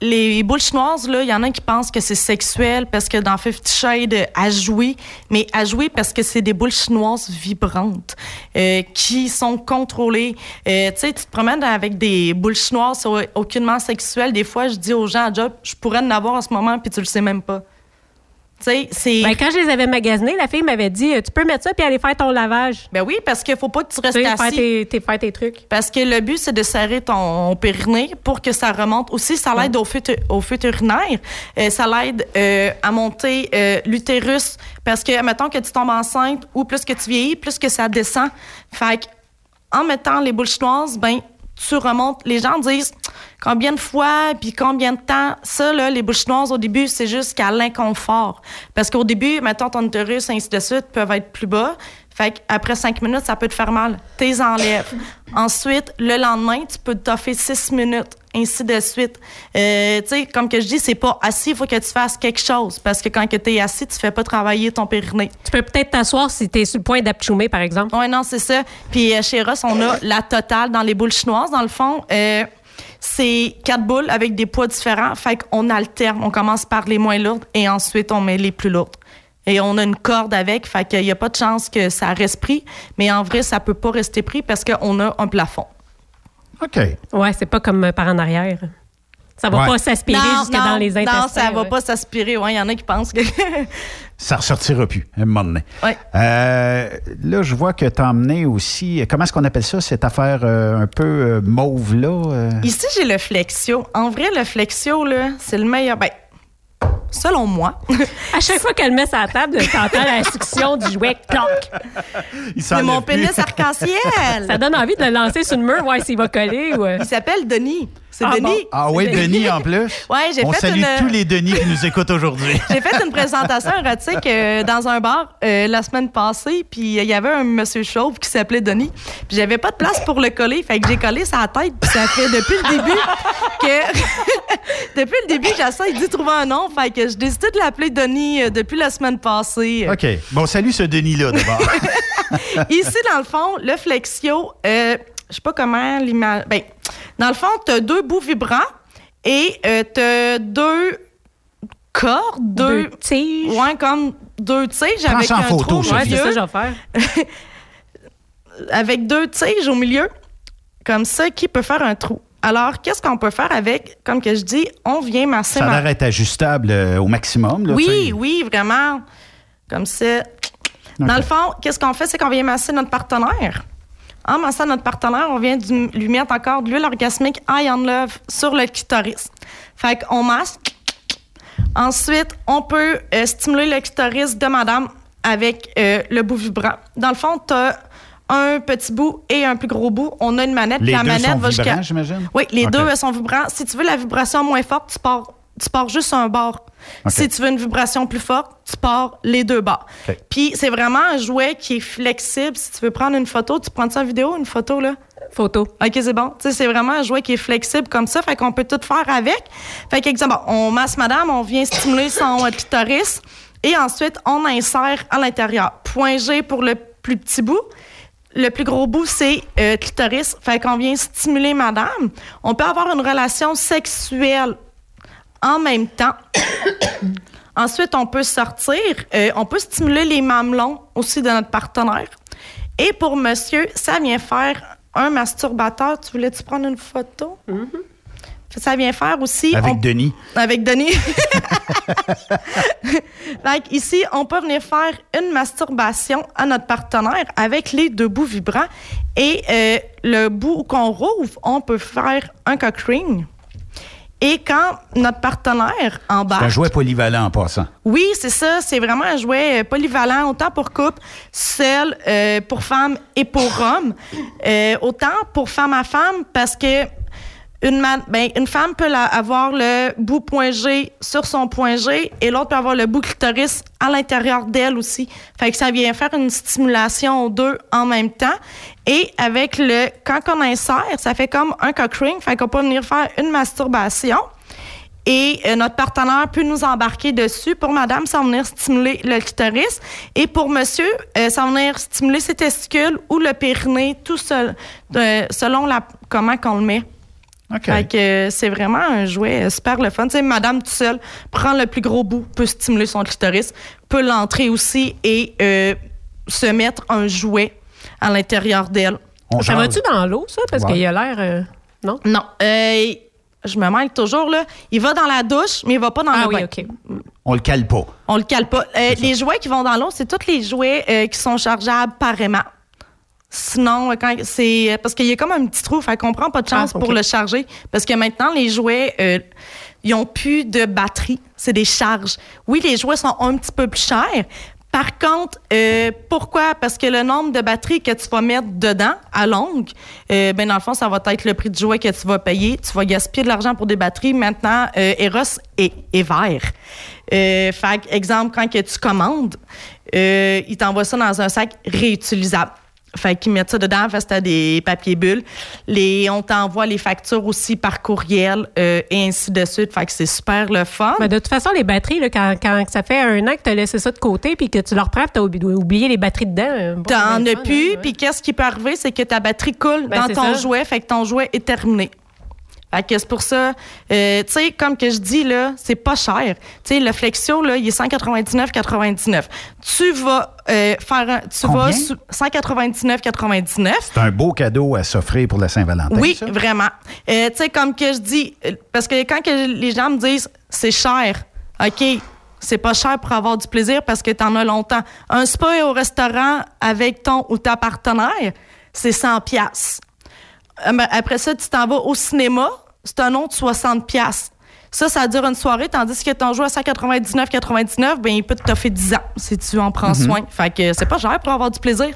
les boules chinoises, là, il y en a qui pensent que c'est sexuel parce que dans Fifty Shades, euh, à jouer, mais à jouer parce que c'est des boules chinoises vibrantes euh, qui sont contrôlées. Euh, tu sais, tu te promènes avec des boules chinoises c'est aucunement sexuelles. Des fois, je dis aux gens à job, je pourrais en avoir en ce moment, puis tu le sais même pas. Ben, quand je les avais magasinés, la fille m'avait dit euh, Tu peux mettre ça puis aller faire ton lavage. Ben oui, parce qu'il faut pas que tu restes Tu sais, faire assis. tes, tes- faire tes trucs. Parce que le but, c'est de serrer ton périnée pour que ça remonte. Aussi, ça l'aide au fuite urinaire. Euh, ça l'aide euh, à monter euh, l'utérus. Parce que, mettons que tu tombes enceinte ou plus que tu vieillis, plus que ça descend. Fait que, en mettant les boules chinoises, ben, tu remontes. Les gens disent combien de fois, puis combien de temps? Ça, là, les bouches chinoises, au début, c'est jusqu'à l'inconfort. Parce qu'au début, mettons, ton utérus, ainsi de suite, peuvent être plus bas. Fait qu'après cinq minutes, ça peut te faire mal. T'es enlèves. Ensuite, le lendemain, tu peux te toffer six minutes, ainsi de suite. Euh, tu sais, comme que je dis, c'est pas assis, il faut que tu fasses quelque chose. Parce que quand tu es assis, tu fais pas travailler ton périnée. Tu peux peut-être t'asseoir si tu es sur le point d'apchoumer, par exemple. Oui, non, c'est ça. Puis euh, chez Ross, on a la totale dans les boules chinoises. Dans le fond, euh, c'est quatre boules avec des poids différents. Fait qu'on alterne. On commence par les moins lourdes et ensuite on met les plus lourdes. Et on a une corde avec, fait qu'il n'y a pas de chance que ça reste pris. Mais en vrai, ça peut pas rester pris parce qu'on a un plafond. OK. Ouais, c'est pas comme euh, par en arrière. Ça va Ouais. pas s'aspirer non, dans les intestins. Non, ça va pas s'aspirer. Ouais, il y en a qui pensent que. Ça ressortira plus, à un moment donné. Ouais. Euh, là, je vois que tu as emmené aussi, comment est-ce qu'on appelle ça, cette affaire euh, un peu euh, mauve-là? euh? Ici, j'ai le Flexio. En vrai, le Flexio, là, c'est le meilleur. Ben, selon moi. À chaque fois qu'elle met sa table, t'entends la succion du jouet clonk. C'est mon pénis arc-en-ciel. Ça donne envie de le lancer sur le mur, voir s'il va coller. Ou... euh. Il s'appelle Denis. C'est Ah Denis. bon? Ah oui, Denis en plus. Ouais, j'ai On fait salue une- tous les Denis qui nous écoutent aujourd'hui. J'ai fait une présentation érotique euh, dans un bar euh, la semaine passée, puis euh, il y avait un monsieur chauve qui s'appelait Denis. Puis j'avais pas de place pour le coller, fait que j'ai collé sa tête, puis ça fait depuis le début que depuis le début j'essaie d'y trouver un nom, fait que j'ai décidé de l'appeler Denis euh, depuis la semaine passée. OK. Bon, salut ce Denis-là d'abord. Ici, dans le fond, le flexio, je sais pas comment l'image. Ben, dans le fond, tu as deux bouts vibrants et euh, tu as deux cordes, deux. Deux tiges. Ouais, comme deux tiges avec Prends en un photo, trou au. Ouais, ça milieu. faire. Avec deux tiges au milieu, comme ça, qui peut faire un trou? Alors, qu'est-ce qu'on peut faire avec, comme que je dis, on vient masser Ça a l'air d'être ajustable euh, au maximum. Là, Oui, oui, vraiment. Comme ça. Dans le fond, qu'est-ce qu'on fait? C'est qu'on vient masser notre partenaire. En massant notre partenaire, on vient du- lui mettre encore de l'huile orgasmique Iron Love sur le clitoris. Fait qu'on masse. Ensuite, on peut euh, stimuler le clitoris de madame avec euh, le bout vibrant. Dans le fond, tu as un petit bout et un plus gros bout. On a une manette. Les la deux manette sont va jusqu'à. vibrants, j'imagine? Oui, les deux sont vibrants. Si tu veux la vibration moins forte, tu pars, tu pars juste un bord. Si tu veux une vibration plus forte, tu pars les deux bords. Puis c'est vraiment un jouet qui est flexible. Si tu veux prendre une photo, tu prends ça en vidéo, une photo là? Photo. OK, c'est bon. Tu sais, c'est vraiment un jouet qui est flexible comme ça, fait qu'on peut tout faire avec. Fait qu'exemple, bon, on masse madame, on vient stimuler son euh, clitoris et ensuite, on insère à l'intérieur. Point G pour le plus petit bout. Le plus gros bout, c'est euh, clitoris. Fait qu'on vient stimuler madame. On peut avoir une relation sexuelle en même temps. Ensuite, on peut sortir. euh, on peut stimuler les mamelons aussi de notre partenaire. Et pour monsieur, ça vient faire un masturbateur. Tu voulais-tu prendre une photo? Ça vient faire aussi. Avec on- Denis. Avec Denis. Fait que ici, on peut venir faire une masturbation à notre partenaire avec les deux bouts vibrants. Et euh, le bout qu'on rouvre, on peut faire un cock ring. Et quand notre partenaire C'est embarque. un jouet polyvalent en passant. Oui, c'est ça. C'est vraiment un jouet euh, polyvalent, autant pour couple, seul, euh, pour femme et pour homme. Euh, autant pour femme à femme, parce que ben, une femme peut avoir le bout point G sur son point G et l'autre peut avoir le bout clitoris à l'intérieur d'elle aussi. Fait ça vient faire une stimulation aux deux en même temps. Et avec le, quand on insère, ça fait comme un cock ring. Fait peut venir faire une masturbation. Et euh, notre partenaire peut nous embarquer dessus. Pour madame, ça va venir stimuler le clitoris. Et pour monsieur, euh, ça va venir stimuler ses testicules ou le périnée, tout seul, euh, selon la, comment qu'on le met. Fait que c'est vraiment un jouet super le fun. Tu sais, madame tout seul prend le plus gros bout, peut stimuler son clitoris, peut l'entrer aussi et euh, se mettre un jouet à l'intérieur d'elle. ça va-tu dans l'eau, ça? Parce Ouais. qu'il a l'air. euh, non? Non. Euh, je me mêle toujours, là. Il va dans la douche, mais il va pas dans Ah le oui, bain. OK. On le cale pas. On le cale pas. Euh, les jouets qui vont dans l'eau, c'est tous les jouets euh, qui sont chargeables par aimant. Sinon, euh, quand c'est euh, parce qu'il y a comme un petit trou, fait qu'on prend pas de chance Ah, pour le charger parce que maintenant les jouets euh, ils ont plus de batterie, c'est des charges. Oui, les jouets sont un petit peu plus chers. Par contre, euh, pourquoi? Parce que le nombre de batteries que tu vas mettre dedans à longue, euh, ben dans le fond, ça va être le prix du jouet que tu vas payer. Tu vas gaspiller de l'argent pour des batteries. Maintenant, Eros est, est vert. Fait exemple, quand que tu commandes, ils t'envoient ça dans un sac réutilisable. Fait qu'ils mettent ça dedans, fait que t'as des papiers bulles. Les, on t'envoie les factures aussi par courriel euh, et ainsi de suite. Fait que c'est super le fun. Mais de toute façon, les batteries, là, quand, quand ça fait un an que tu as laissé ça de côté puis que tu le reprends, tu as oublié les batteries dedans. bon, T'en as plus, hein, puis qu'est-ce qui peut arriver, c'est que ta batterie coule Ben, dans ton ça. jouet, fait que ton jouet est terminé. Fait que c'est pour ça, euh, tu sais, comme que je dis, là, c'est pas cher. Tu sais, le Flexio, là, il est 199,99. Tu vas euh, faire un... Tu Combien? vas... sou- 199,99. C'est un beau cadeau à s'offrir pour la Saint-Valentin. Oui, ça? vraiment. Euh, tu sais, comme que je dis, parce que quand que les gens me disent c'est cher, OK, c'est pas cher pour avoir du plaisir parce que t'en as longtemps. Un spa au restaurant avec ton ou ta partenaire, c'est 100 pièces. Après ça, tu t'en vas au cinéma, c'est un autre 60 pièces. Ça, ça dure une soirée, tandis que ton jouet à 199,99, ben il peut te t'offrir 10 ans si tu en prends Mhm. soin. Fait que c'est pas cher pour avoir du plaisir.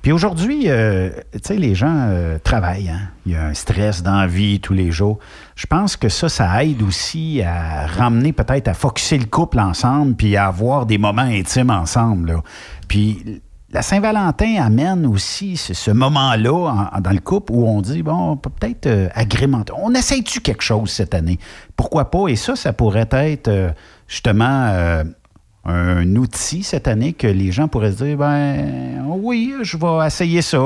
Puis aujourd'hui, euh, tu sais, les gens euh, travaillent. hein. Il y a un stress dans la vie tous les jours. Je pense que ça, ça aide aussi à ramener peut-être à focuser le couple ensemble puis à avoir des moments intimes ensemble. là. Puis la Saint-Valentin amène aussi ce, moment-là en- dans le couple où on dit, bon, on peut peut-être euh, agrémenter. On essaye-tu quelque chose cette année? Pourquoi pas? Et ça, ça pourrait être euh, justement... euh, un outil cette année que les gens pourraient se dire ben oui, je vais essayer ça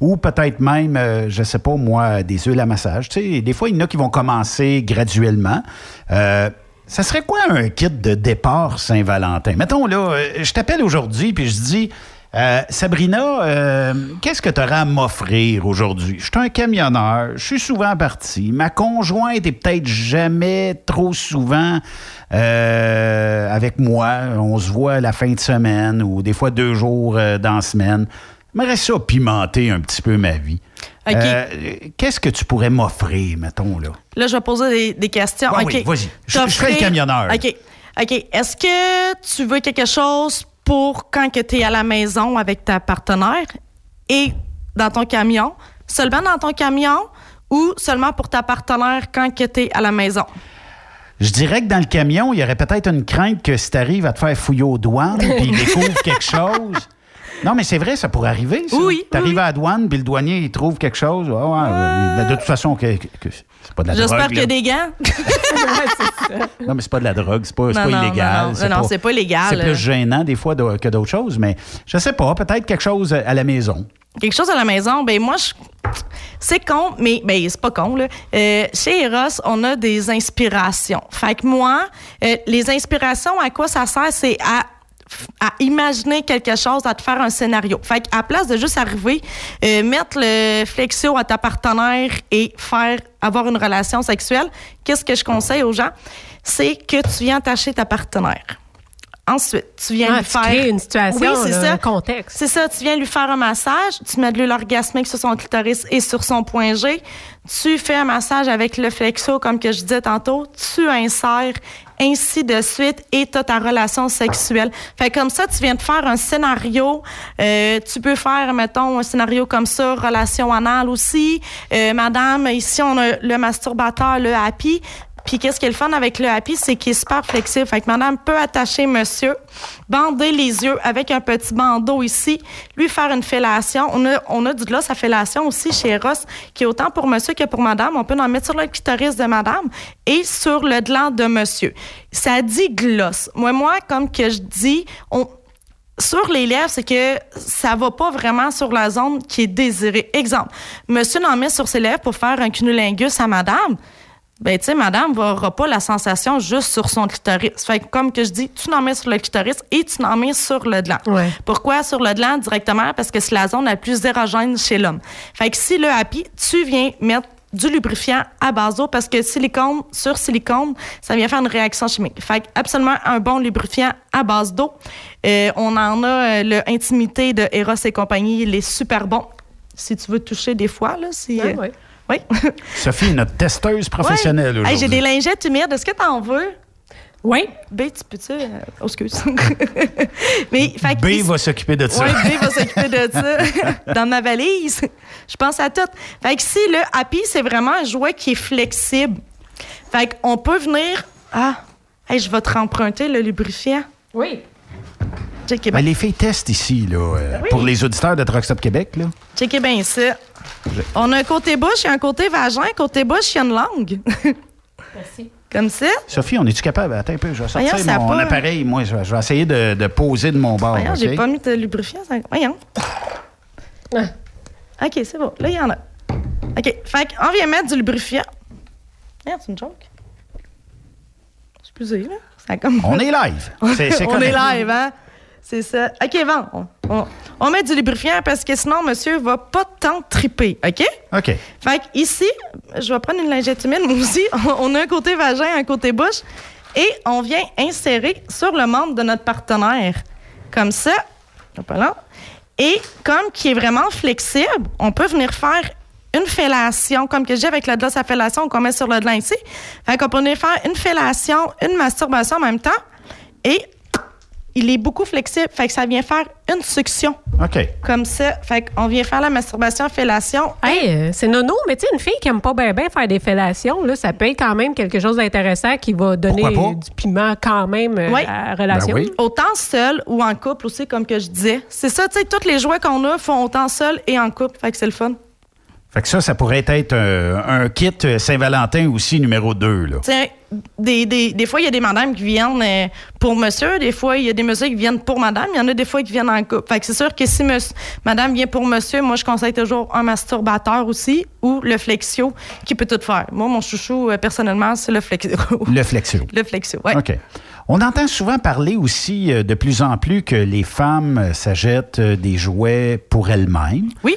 ou peut-être même je sais pas moi des huiles à massage, tu des fois il y en a qui vont commencer graduellement. Ça serait quoi un kit de départ Saint-Valentin? Mettons là, euh, je t'appelle aujourd'hui puis je dis euh, Sabrina, euh, qu'est-ce que tu auras à m'offrir aujourd'hui? Je suis un camionneur, je suis souvent parti. Ma conjointe est peut-être jamais trop souvent avec moi. On se voit la fin de semaine ou des fois deux jours dans la semaine. J'aimerais ça pimenter un petit peu ma vie. OK. Euh, qu'est-ce que tu pourrais m'offrir, mettons, là? Là, je vais poser des, des questions. OK. oui, vas-y. Je- fais le camionneur. OK. OK. Est-ce que tu veux quelque chose pour quand tu es à la maison avec ta partenaire et dans ton camion? Seulement dans ton camion ou seulement pour ta partenaire quand tu es à la maison? Je dirais que dans le camion, il y aurait peut-être une crainte que si tu arrives à te faire fouiller aux douanes puis ils découvrent quelque chose, Non, mais c'est vrai, ça pourrait arriver. Ça. Oui, T'arrives oui. à la douane, puis le douanier, il trouve quelque chose. Ouais, euh, de toute façon, que, que- que c'est pas de la drogue. J'espère qu'il y a des gants. Non, mais c'est pas de la drogue, c'est pas, c'est Non, pas non, illégal. non, c'est pas illégal. C'est plus gênant des fois de- que d'autres choses, mais je sais pas, peut-être quelque chose à la maison. Quelque chose à la maison, ben moi, je... c'est con, mais ben, c'est pas con. Là. Euh, chez Eros, on a des inspirations. Fait que moi, euh, les inspirations, à quoi ça sert? C'est à à imaginer quelque chose, à te faire un scénario. Fait qu'à place de juste arriver, euh, mettre le flexio à ta partenaire et faire avoir une relation sexuelle, qu'est-ce que je conseille aux gens? C'est que tu viens attacher ta partenaire. Ensuite, tu viens Ah, lui tu faire. crées une situation, Oui, c'est ça. un contexte. C'est ça. Tu viens lui faire un massage, tu mets de l'huile orgasmique sur son clitoris et sur son point G. Tu fais un massage avec le flexo, comme que je disais tantôt. Tu insères, ainsi de suite, et tu as ta relation sexuelle. Fait comme ça, tu viens de faire un scénario. Euh, tu peux faire, mettons, un scénario comme ça, relation anale aussi. Euh, madame, ici, on a le masturbateur, le happy. Puis qu'est-ce qui est le fun avec le happy, c'est qu'il est super flexible. Fait que madame peut attacher monsieur, bander les yeux avec un petit bandeau ici, lui faire une fellation. On a, on a du gloss à fellation aussi chez Ross, qui est autant pour monsieur que pour madame. On peut en mettre sur le clitoris de madame et sur le gland de monsieur. Ça dit gloss. Moi, moi, comme que je dis, sur les lèvres, c'est que ça va pas vraiment sur la zone qui est désirée. Exemple, monsieur en met sur ses lèvres pour faire un cunnilingus à madame. Ben, tu sais, madame n'aura pas la sensation juste sur son clitoris. Fait que, comme que je dis, tu n'en mets sur le clitoris et tu n'en mets sur le gland. Pourquoi sur le gland? Directement? Parce que c'est la zone la plus érogène chez l'homme. Fait que si le happy, tu viens mettre du lubrifiant à base d'eau parce que silicone sur silicone, ça vient faire une réaction chimique. Fait que absolument un bon lubrifiant à base d'eau. Euh, on en a euh, le Intimité de Eros et compagnie, il est super bon. Si tu veux toucher des fois, là, si... Ah, euh. Oui. Sophie est notre testeuse professionnelle Ouais. aujourd'hui. Hey, J'ai des lingettes humides. Est-ce que t'en veux? Oui. B, tu peux-tu? euh, Oh, excuse. Mais, fait B va s'occuper de ça. Oui, B va s'occuper de ça. Dans ma valise. Je pense à tout. Fait que si le Happy, c'est vraiment un jouet qui est flexible. Fait qu'on peut venir. Ah, hey, je vais te remprunter le lubrifiant. Oui. Ben, bien. les filles testent ici, là, euh, pour les auditeurs de Truck Stop Québec. Là. Checkez bien ça. On a un côté bouche et un côté vagin. Côté bouche, il y a une langue. Merci. Comme ça. Sophie, on est-tu capable? Attends un peu, je vais sortir Voyons, mon appareil. Moi, je vais, je vais essayer de, de poser de mon bord. Voyons, j'ai pas mis de lubrifiant. ça- Voyons. OK, c'est bon. Là, il y en a. OK. Fait qu'on vient mettre du lubrifiant. Merde, c'est une joke. Excusez, là. Ça comme... On est live. C'est- c'est on est live, hein? C'est ça. OK, Van, on, on- on met du lubrifiant parce que sinon, monsieur va pas tant triper, OK? OK. Fait que ici, je vais prendre une lingette humide, moi aussi. On a un côté vagin, un côté bouche. Et on vient insérer sur le membre de notre partenaire. Comme ça. Hop là. Et comme qui est vraiment flexible, on peut venir faire une fellation, comme que j'ai avec le gloss à fellation qu'on met sur le gland ici. Fait qu'on peut venir faire une fellation, une masturbation en même temps. Et il est beaucoup flexible. Fait que ça vient faire une succion. OK. Comme ça. Fait qu'on vient faire la masturbation, fellation. Hey, euh, c'est nono, mais tu sais, une fille qui aime pas bien faire des fellations, là, ça peut être quand même quelque chose d'intéressant qui va donner du piment quand même euh, Oui. à la relation. Ben oui. Autant seul ou en couple aussi, comme que je disais. C'est ça, tu sais, tous les jouets qu'on a font autant seul et en couple. Fait que c'est le fun. Fait que ça, ça pourrait être euh, un kit Saint-Valentin aussi numéro 2. Là. Sais, des, des, des fois, il y a des madames qui viennent euh, pour monsieur. Des fois, il y a des messieurs qui viennent pour madame. Il y en a des fois qui viennent en couple. Fait que c'est sûr que si monsieur- madame vient pour monsieur, moi, je conseille toujours un masturbateur aussi ou le flexio qui peut tout faire. Moi, mon chouchou, euh, personnellement, c'est le flexio. Le flexio. le flexio, ouais. OK. On entend souvent parler aussi euh, de plus en plus que les femmes s'achètent des jouets pour elles-mêmes. Oui.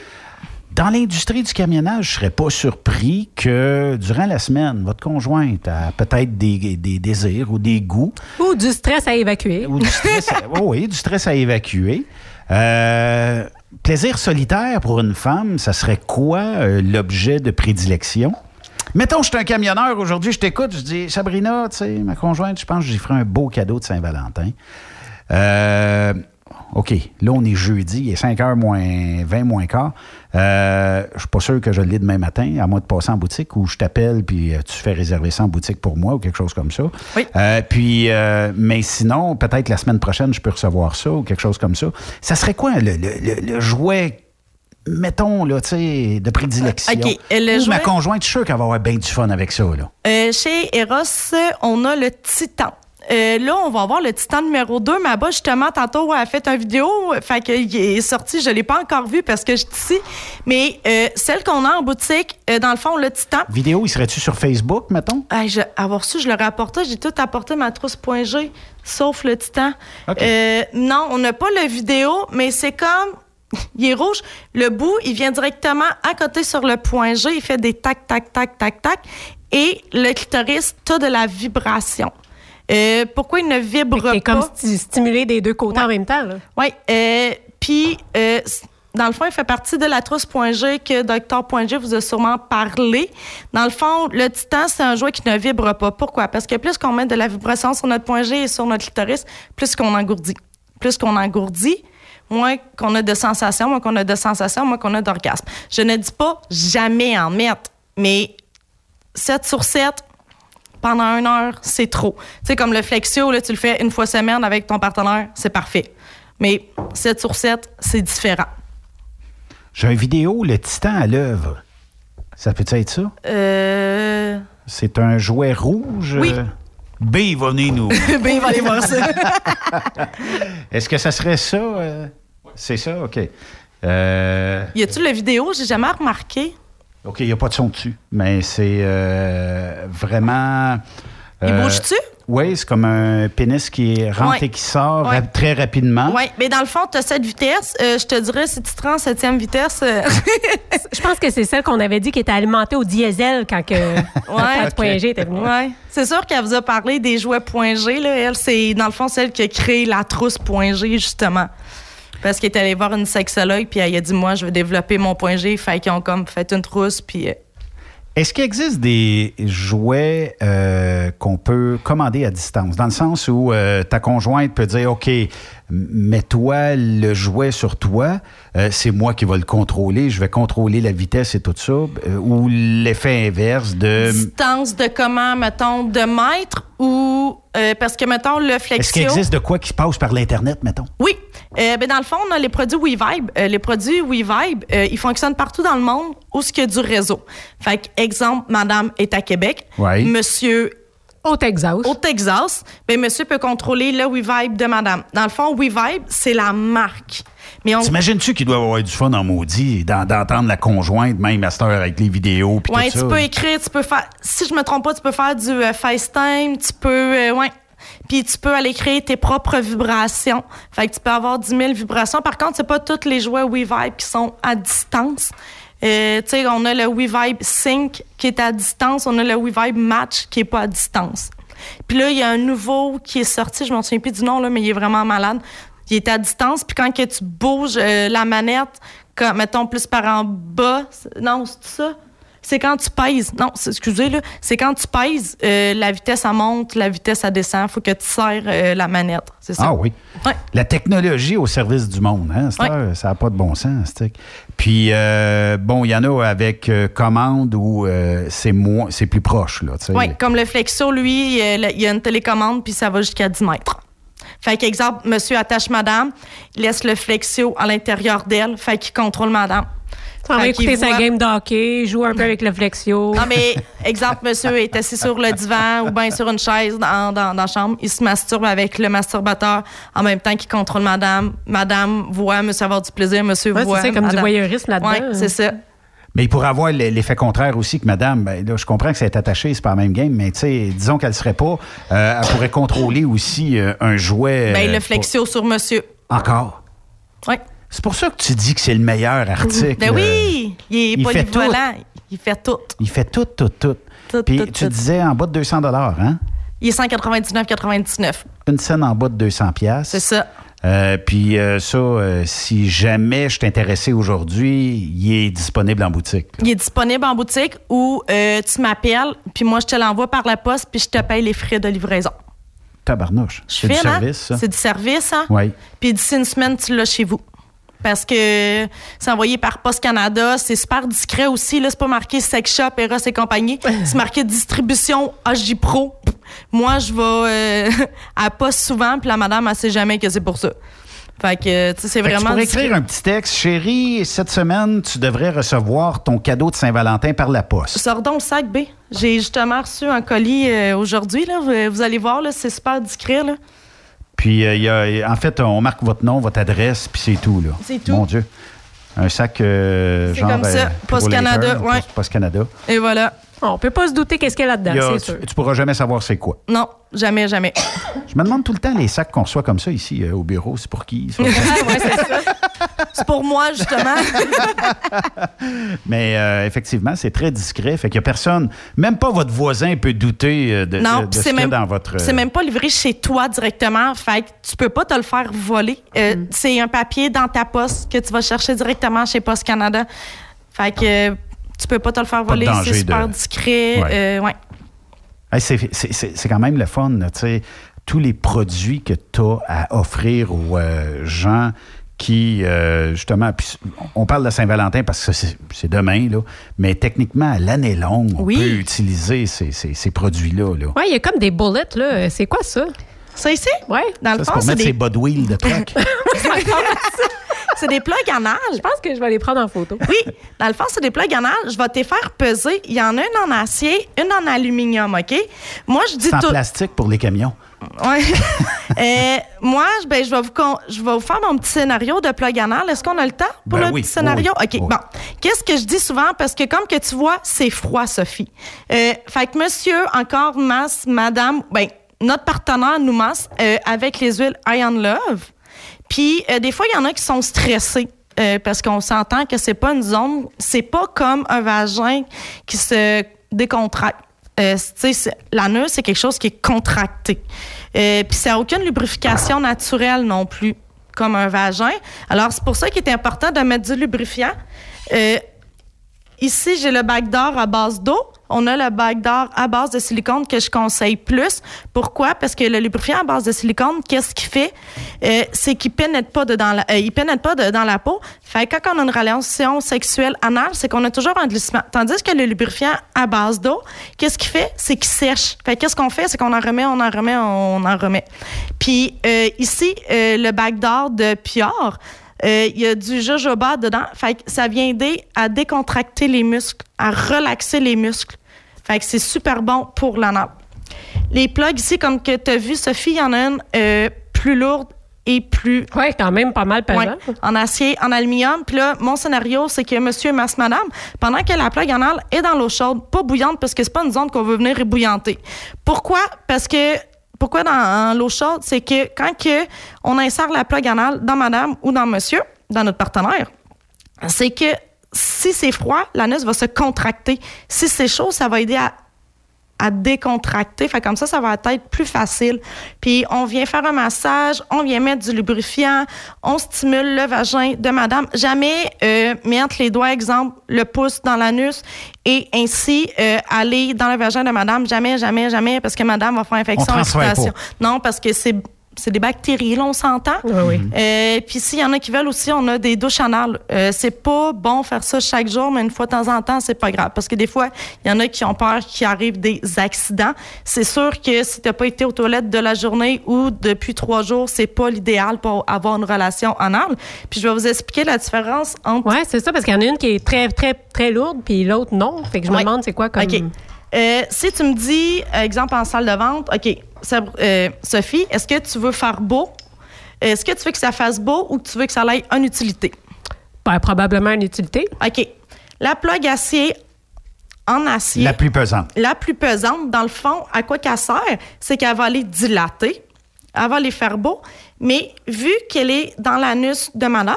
Dans l'industrie du camionnage, je ne serais pas surpris que durant la semaine, votre conjointe a peut-être des, des désirs ou des goûts Ou du stress à évacuer. ou du stress, à, oh oui, du stress à évacuer. Euh, plaisir solitaire pour une femme, ça serait quoi euh, l'objet de prédilection? Mettons, je suis un camionneur aujourd'hui, je t'écoute, je dis Sabrina, tu sais, ma conjointe, je pense que j'y ferai un beau cadeau de Saint-Valentin. Euh, OK, là, on est jeudi, il est 5 h moins 20 moins quart. Euh, je suis pas sûr que je l'ai demain matin, à moins de passer en boutique, ou je t'appelle, puis euh, tu fais réserver ça en boutique pour moi, ou quelque chose comme ça. Oui. Euh, puis, euh, mais sinon, peut-être la semaine prochaine, je peux recevoir ça, ou quelque chose comme ça. Ça serait quoi le, le- le- le jouet, mettons, là, tu sais, de prédilection? OK, le Ou ma conjointe, je suis sûr qu'elle va avoir bien du fun avec ça, là. Euh, chez Eros, on a le Titan. Euh, là, on va avoir le Titan numéro 2. Ma bas, justement, tantôt, elle a fait une vidéo. Fait qu'il est sorti. Je ne l'ai pas encore vu parce que je suis ici. Mais euh, celle qu'on a en boutique, euh, dans le fond, le Titan. Vidéo, il serait-tu sur Facebook, mettons? Je- avoir su, je l'aurais apporté. J'ai tout apporté ma trousse.g, sauf le Titan. Non, on n'a pas le vidéo, mais c'est comme. Il est rouge. Le bout, il vient directement à côté sur le point G. Il fait des tac, tac, tac, tac, tac. Et le clitoris, t'as de la vibration. Euh, pourquoi il ne vibre pas? comme sti- stimulé des deux côtés en même temps. Oui. Euh, Puis, euh, dans le fond, il fait partie de la trousse.g que Dr.g vous a sûrement parlé. Dans le fond, le titan, c'est un jouet qui ne vibre pas. Pourquoi? Parce que plus qu'on met de la vibration sur notre point G et sur notre clitoris, plus qu'on engourdit. Plus qu'on engourdit, moins qu'on a de sensations, moins qu'on a de sensations, moins qu'on a d'orgasme. Je ne dis pas jamais en mettre, mais 7 sur 7, pendant une heure, c'est trop. Tu sais, comme le flexio, là, tu le fais une fois semaine avec ton partenaire, c'est parfait. Mais 7 sur 7, c'est différent. J'ai une vidéo, le titan à l'œuvre. Ça peut être ça? Euh... C'est un jouet rouge? Oui. B, va venir nous. il va aller voir ça. Est-ce que ça serait ça? euh? C'est ça? OK. Euh, y a-tu la vidéo? J'ai jamais remarqué. OK, il n'y a pas de son dessus, mais c'est euh, vraiment. Il euh, bouge-tu? Oui, c'est comme un pénis qui rentre Ouais. et qui sort Ouais. rap- très rapidement. Oui, mais dans le fond, tu as cette vitesse. Euh, je te dirais, si tu te rends en septième vitesse, euh, Je pense que c'est celle qu'on avait dit qui était alimentée au diesel quand que quand le point G était venu. Ouais. C'est sûr qu'elle vous a parlé des jouets point G. Là. Elle, c'est dans le fond celle qui a créé la trousse point G, justement. Parce qu'elle est allée voir une sexologue, puis elle a dit Moi, je veux développer mon point G. Fait qu'ils ont comme fait une trousse, puis. euh, Est-ce qu'il existe des jouets euh, qu'on peut commander à distance? Dans le sens où euh, ta conjointe peut dire, OK, m- mets-toi le jouet sur toi, euh, c'est moi qui vais le contrôler, je vais contrôler la vitesse et tout ça, euh, ou l'effet inverse de... distance de comment, mettons, de mètres ou. euh, parce que, mettons, le flexio. Est-ce qu'il existe de quoi qui se passe par l'Internet, mettons? Oui. Ben, dans le fond, on a les produits WeVibe. Les produits WeVibe, ils fonctionnent partout dans le monde où ce qu'il y a du réseau. Fait que, exemple, madame est à Québec. Ouais. Monsieur au Texas. Au Texas, ben, monsieur peut contrôler le WeVibe de madame. Dans le fond, WeVibe, c'est la marque. Mais on... T'imagines-tu qu'il doit avoir du fun en maudit d'en- d'entendre la conjointe, même à cette heure, avec les vidéos puis Ouais, tout ça? tu peux écrire, tu peux faire. Si je me trompe pas, tu peux faire du euh, FaceTime, tu peux. euh, ouais. Puis tu peux aller créer tes propres vibrations. Fait que tu peux avoir 10 000 vibrations. Par contre, c'est pas tous les jouets WeVibe qui sont à distance. Euh, tu sais, on a le WeVibe Sync qui est à distance. On a le WeVibe Match qui est pas à distance. Puis là, il y a un nouveau qui est sorti, je m'en souviens plus du nom, là, mais il est vraiment malade. Il est à distance, puis quand que tu bouges euh, la manette, mettons plus par en bas, non, c'est ça? C'est quand tu pèses. Non, excusez, là. C'est quand tu pèses, euh, la vitesse, elle monte, la vitesse, elle descend. faut que tu serres euh, la manette. C'est ça? Ah oui. Ouais. La technologie au service du monde, hein, Ouais. ça n'a pas de bon sens. Puis, euh, bon, il y en a avec euh, commande où euh, c'est plus proche. Oui, comme le Flexo, lui, il y a une télécommande, puis ça va jusqu'à 10 mètres. Fait qu'exemple, monsieur attache madame, laisse le Flexio à l'intérieur d'elle, fait qu'il contrôle madame. Ça va Fait écouter qu'il sa voit- game d'hockey, joue un peu avec le flexio. Non, mais exemple, monsieur est assis sur le divan ou bien sur une chaise dans, dans, dans la chambre. Il se masturbe avec le masturbateur en même temps qu'il contrôle madame. Madame voit monsieur avoir du plaisir, monsieur Ouais, c'est voit. ça, comme du voyeurisme là-dedans. Ouais, c'est ça. Mais il pourrait avoir l'effet contraire aussi que madame, ben, là, je comprends que c'est attaché, c'est pas la même game, mais tu sais, disons qu'elle serait pas, euh, elle pourrait contrôler aussi euh, un jouet. Ben, euh, le flexio sur monsieur. Encore? Oui. C'est pour ça que tu dis que c'est le meilleur article. Ben euh, oui, il est il fait polyvalent. Il fait tout. Il fait tout, tout, tout. Tout, Puis tout, tu tout. disais en bas de 200 hein? Il est 199,99. Une scène en bas de 200 C'est ça. Euh, puis euh, ça, euh, si jamais je t'intéressais aujourd'hui, il est disponible en boutique. là. Il est disponible en boutique ou euh, tu m'appelles, puis moi, je te l'envoie par la poste, puis je te paye les frais de livraison. tabarnouche. C'est du file, hein? service, ça. C'est du service, hein? Oui. Puis d'ici une semaine, tu l'as chez vous. Parce que c'est envoyé par Post Canada, c'est super discret aussi. Là, c'est pas marqué Sex Shop, Eros et compagnie. C'est marqué distribution AJ Pro. Moi, je vais euh, à Poste souvent, puis la madame, elle sait jamais que c'est pour ça. Fait que, tu sais, c'est que tu vraiment. pourrais discret. écrire un petit texte. Chérie, cette semaine, tu devrais recevoir ton cadeau de Saint-Valentin par la poste. Sors donc le sac B. J'ai justement reçu un colis euh, aujourd'hui. Là. Vous, vous allez voir, là, c'est super discret. Là. Puis, euh, il y a- en fait, on marque votre nom, votre adresse, puis c'est tout. là. C'est tout. Mon Dieu. Un sac euh, C'est genre... comme ça. Post Post Canada, ouais. Post Canada. Et voilà. On peut pas se douter qu'est-ce qu'il y a là-dedans, c'est sûr. tu, tu pourras jamais savoir c'est quoi. Non, jamais, jamais. Je me demande tout le temps les sacs qu'on reçoit comme ça ici euh, au bureau. C'est pour qui? ça? c'est pour moi, justement. Mais euh, effectivement, c'est très discret. Fait qu'il n'y a personne, même pas votre voisin peut douter euh, de, Non, de- de puis ce c'est qu'il y a même, dans votre... c'est même pas livré chez toi directement. Fait que tu peux pas te le faire voler. Euh, Mm. C'est un papier dans ta poste que tu vas chercher directement chez Post Canada. Fait que euh, tu peux pas te le faire voler. C'est super de- discret. Ouais. Euh, ouais. Hey, c'est, c'est- c'est- c'est quand même le fun, là, tu sais. Tous les produits que tu as à offrir aux euh, gens qui, euh, justement, puis on parle de Saint-Valentin parce que c'est, demain, là, mais techniquement, à l'année longue, on Oui. peut utiliser ces, ces- ces produits-là. Là. Ouais, il y a comme des bullets, là. C'est quoi ça? Ça ici? Ouais. Dans Ça, le c'est fond, pour c'est mettre des, ces bas de wheel de truck. c'est des plugs anal. Je pense que je vais les prendre en photo. Oui, dans le fond, c'est des plugs anal. Je vais te les faire peser. Il y en a une en acier, une en aluminium, OK? Moi, je dis c'est en tout. plastique pour les camions. Ouais. Euh, moi, je- ben, je, vais vous con- je vais vous faire mon petit scénario de plug anal. Est-ce qu'on a le temps pour Ben le oui, petit scénario? oui, OK, oui. bon. Qu'est-ce que je dis souvent? Parce que comme que tu vois, c'est froid, Sophie. Euh, fait que monsieur, encore masse, madame, ben, notre partenaire nous masse euh, avec les huiles Iron Love. Puis, des fois, il y en a qui sont stressés. parce qu'on s'entend que c'est pas une zone, c'est pas comme un vagin qui se décontracte. Euh, l'anus, c'est quelque chose qui est contracté. Euh, Puis ça n'a aucune lubrification naturelle non plus, comme un vagin. Alors, c'est pour ça qu'il est important de mettre du lubrifiant. Euh, Ici, j'ai le bac d'or à base d'eau. On a le bac d'or à base de silicone que je conseille plus. Pourquoi? Parce que le lubrifiant à base de silicone, qu'est-ce qu'il fait? Euh, c'est qu'il pénètre pas dedans la, euh, il pénètre pas de- dans la peau. Fait que quand on a une relation sexuelle anale, c'est qu'on a toujours un glissement. Tandis que le lubrifiant à base d'eau, qu'est-ce qu'il fait? C'est qu'il sèche. Fait que qu'est-ce qu'on fait? C'est qu'on en remet, on en remet, on en remet. Puis euh, ici, le bac d'or de Pior, il y a du jojoba dedans. Fait ça vient aider à décontracter les muscles, à relaxer les muscles. Fait que c'est super bon pour l'anal. Les plugs ici, comme que tu as vu, Sophie, il y en a une euh, plus lourde et plus. Oui, quand même pas mal pesant. Ouais, en acier, en aluminium. Puis là, mon scénario, c'est que monsieur masse madame, pendant que la plug anale est dans l'eau chaude, pas bouillante, parce que c'est pas une zone qu'on veut venir ébouillanter. Pourquoi? Parce que pourquoi dans l'eau chaude? C'est que quand que on insère la plug anale dans madame ou dans monsieur, dans notre partenaire, c'est que si c'est froid, l'anus va se contracter. Si c'est chaud, ça va aider à, à décontracter. Fait comme ça, ça va être plus facile. Puis on vient faire un massage, on vient mettre du lubrifiant, on stimule le vagin de madame. Jamais euh, mettre les doigts, exemple, le pouce dans l'anus et ainsi euh, aller dans le vagin de madame. Jamais, jamais, jamais, parce que madame va faire infection, excitation. Non, parce que c'est c'est des bactéries, là, on s'entend. Euh, Puis s'il y en a qui veulent aussi, on a des douches anales. Euh, c'est pas bon faire ça chaque jour, mais une fois de temps en temps, c'est pas grave. Parce que des fois, il y en a qui ont peur qu'il arrive des accidents. C'est sûr que si t'as pas été aux toilettes de la journée ou depuis trois jours, c'est pas l'idéal pour avoir une relation anale. Puis je vais vous expliquer la différence entre... Ouais, c'est ça, parce qu'il y en a une qui est très, très, très lourde, puis l'autre non. Fait que je me demande c'est quoi comme. OK. Euh, si tu me dis, exemple en salle de vente, OK, euh, Sophie, est-ce que tu veux faire beau? Est-ce que tu veux que ça fasse beau ou que tu veux que ça aille en utilité? Ben, probablement une utilité. OK. La plug acier en acier. La plus pesante. La plus pesante, dans le fond, à quoi qu'elle sert? C'est qu'elle va aller dilater, elle va les faire beau, mais vu qu'elle est dans l'anus de madame,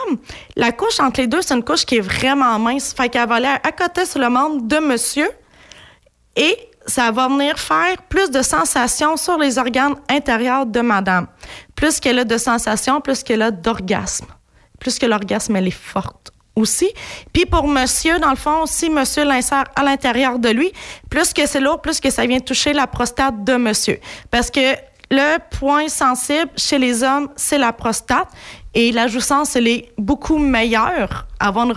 la couche entre les deux, c'est une couche qui est vraiment mince. Fait qu'elle va aller à côté sur le membre de monsieur et ça va venir faire plus de sensations sur les organes intérieurs de madame. Plus qu'elle a de sensations, plus qu'elle a d'orgasme. Plus que l'orgasme, elle est forte aussi. Puis pour monsieur, dans le fond, si monsieur l'insère à l'intérieur de lui, plus que c'est lourd, plus que ça vient toucher la prostate de monsieur. Parce que le point sensible chez les hommes, c'est la prostate. Et la jouissance, elle est beaucoup meilleure avoir, une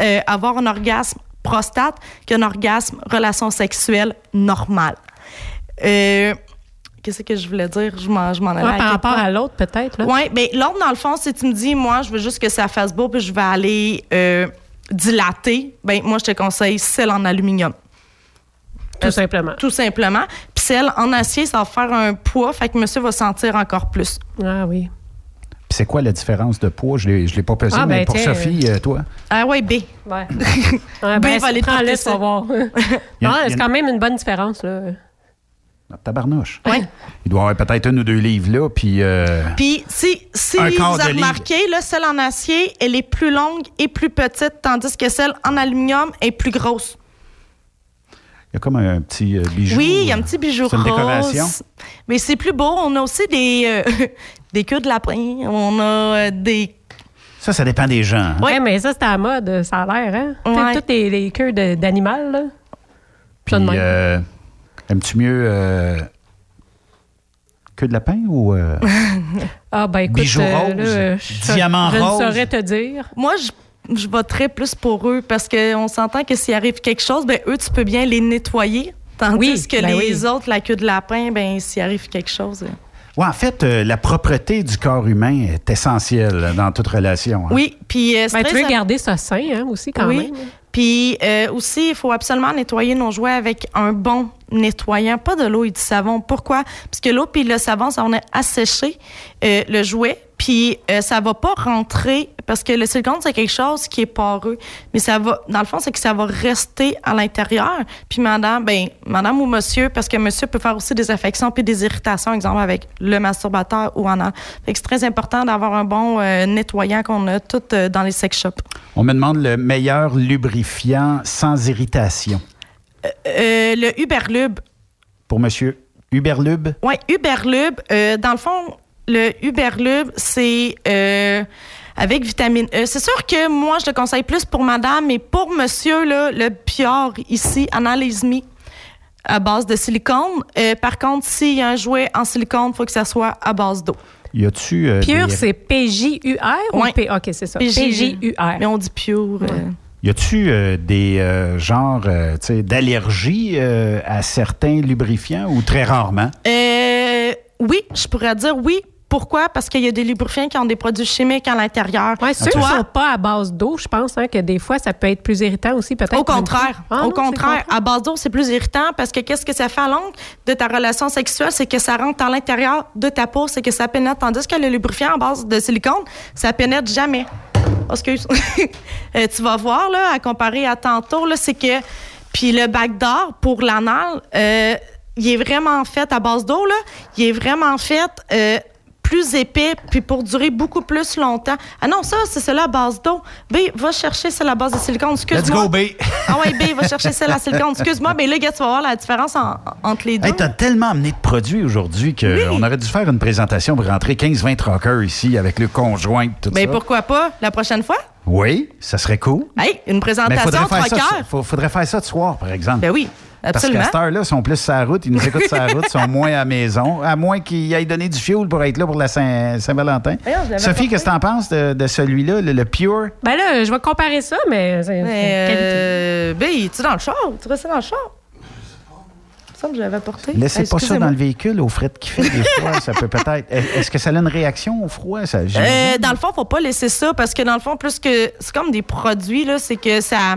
euh, avoir un orgasme prostate qu'un orgasme relation sexuelle normale. Euh, Qu'est-ce que je voulais dire? Je m'en, je m'en allais Ouais, à par rapport à l'autre, peut-être. Oui, mais l'autre, dans le fond, si tu me dis, moi, je veux juste que ça fasse beau, puis je vais aller euh, dilater, ben moi, je te conseille celle en aluminium. Tout simplement. Tout simplement. Puis celle en acier, ça va faire un poids, fait que monsieur va sentir encore plus. Ah oui. C'est quoi la différence de poids? Je ne l'ai pas pesé, Ah, mais ben, pour Sophie, euh, toi? Ah ouais, B. Ouais. Ben, Ouais, ben, va aller vas voir. Il y a- Non, il y a c'est une- quand même une bonne différence. Là. Ah, Tabarnouche. Ouais. Il doit y avoir peut-être un ou deux livres là, puis... euh, Puis si, si vous avez remarqué, là, celle en acier, elle est plus longue et plus petite, tandis que celle en aluminium est plus grosse. Il y a comme un petit euh, bijou. Oui, il y a un petit bijou C'est une rose. décoration? Mais c'est plus beau. On a aussi des, euh, des queues de lapin. On a euh, des. Ça, ça dépend des gens. hein. Ouais, mais ça, c'était à la mode, ça a l'air. Hein? Ouais. Toutes les, les queues d'animal. là. Puis, Ça de même. euh, aimes-tu mieux euh, que de lapin ou... euh, Ah, ben écoute, Bijou euh, rose, là, je, diamant je rose? ne saurais te dire. Moi, je, je voterais plus pour eux parce qu'on s'entend que s'il arrive quelque chose, ben eux, tu peux bien les nettoyer. Tandis Oui, que ben les oui. autres, la queue de lapin, ben s'il arrive quelque chose. euh. Ouais, en fait, euh, la propreté du corps humain est essentielle dans toute relation. hein. Oui, puis euh, c'est Ben, tu veux garder ça sain hein, aussi, quand oui. même. Puis euh, aussi, il faut absolument nettoyer nos jouets avec un bon nettoyant, pas de l'eau et du savon. Pourquoi? Parce que l'eau puis le savon, ça va assécher euh, le jouet, puis euh, ça va pas rentrer parce que le silicone c'est quelque chose qui est poreux, mais ça va, dans le fond, c'est que ça va rester à l'intérieur. Puis madame, ben madame ou monsieur, parce que monsieur peut faire aussi des affections puis des irritations, exemple avec le masturbateur ou en a. C'est très important d'avoir un bon euh, nettoyant qu'on a tout euh, dans les sex shops. On me demande le meilleur lubrifiant sans irritation. Euh, le Uberlube. Pour monsieur Uberlube, Oui, Uberlube. euh, dans le fond, le Uberlube, c'est euh, avec vitamine E. C'est sûr que moi, je le conseille plus pour madame, mais pour monsieur, là, le Pior ici, Analysme à base de silicone. Euh, par contre, s'il y a un jouet en silicone, il faut que ça soit à base d'eau. y a-tu... euh, Pure, des- c'est P-J-U-R ou Ouais. P... OK, c'est ça. P-J-U-R. Mais on dit Pure. euh, Y a-tu euh, des euh, genres euh, d'allergies euh, à certains lubrifiants ou très rarement? Euh, oui, je pourrais dire oui. Pourquoi? Parce qu'il y a des lubrifiants qui ont des produits chimiques à l'intérieur. Ouais, ceux qui ne sont pas à base d'eau, je pense hein, que des fois, ça peut être plus irritant aussi, peut-être. Au contraire. Ah, au non, contraire. À base d'eau, c'est plus irritant parce que qu'est-ce que ça fait à longue de ta relation sexuelle? C'est que ça rentre à l'intérieur de ta peau, c'est que ça pénètre. Tandis que le lubrifiant à base de silicone, ça pénètre jamais. Oh, excuse. Euh, tu vas voir, là, à comparer à tantôt, là, c'est que. Puis le bac d'or pour l'anal, euh, il est vraiment fait à base d'eau, là. Il est vraiment fait. Plus épais, puis pour durer beaucoup plus longtemps. Ah non, ça, c'est celle à base d'eau. B, va chercher celle à base de silicone. Excuse-moi. Let's go, B. Ah ouais, B, va chercher celle à silicone. Excuse-moi, mais là, gars, tu vas voir la différence en- entre les deux. Hey, t'as tellement amené de produits aujourd'hui qu'on aurait dû faire une présentation pour rentrer 15-20 truckers ici avec le conjoint tout mais ça. pourquoi pas? La prochaine fois? Oui, ça serait cool. Hey, une Mais présentation faudrait faire, ça, faudrait faire ça de soir, par exemple. Ben oui, Parce absolument. qu'à cette heure-là, ils sont plus sur la route, ils nous écoutent sur la route, ils sont moins à la maison, à moins qu'ils aillent donner du fuel pour être là pour la Saint- Saint-Valentin. Sophie, porté. qu'est-ce que t'en penses de, de celui-là, le, le Pure? Ben là, je vais comparer ça, mais c'est Mais, euh, B, tu dans le char? Tu restes dans le char? Il me semble que j'avais apporté. Laissez pas ça dans le véhicule, au fret qui fait des fois, ça peut peut-être... Est-ce que ça a une réaction au froid? Ça? Euh, dans le fond, faut pas laisser ça parce que dans le fond, plus que c'est comme des produits là, c'est que ça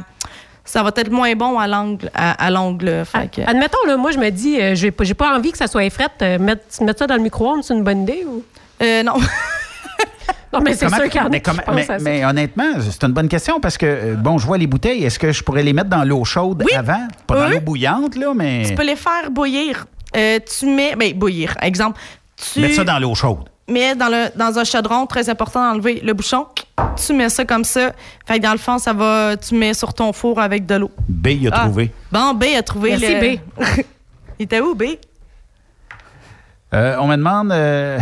ça va être moins bon à l'angle à, là. Fait que- Admettons, là, moi, je me dis, euh, j'ai pas, envie que ça soit effrette. Euh, mettre, mettre ça dans le micro-ondes, c'est une bonne idée? Ou? Euh, non. non, mais c'est sûr qu'il y en a mais, qui mais- à ça. mais honnêtement, c'est une bonne question parce que, euh, bon, je vois les bouteilles. Est-ce que je pourrais les mettre dans l'eau chaude avant? Pas dans Oui. l'eau bouillante, là, mais. Tu peux les faire bouillir. Euh, tu mets ben bouillir. Exemple, tu Mettre ça dans l'eau chaude. Mets dans le dans un chaudron, très important d'enlever le bouchon. Tu mets ça comme ça. Fait que dans le fond, ça va tu mets sur ton four avec de l'eau. B, il a Ah. trouvé. Bon, B a trouvé Merci, le B. Il était où B? Euh, on me demande. euh,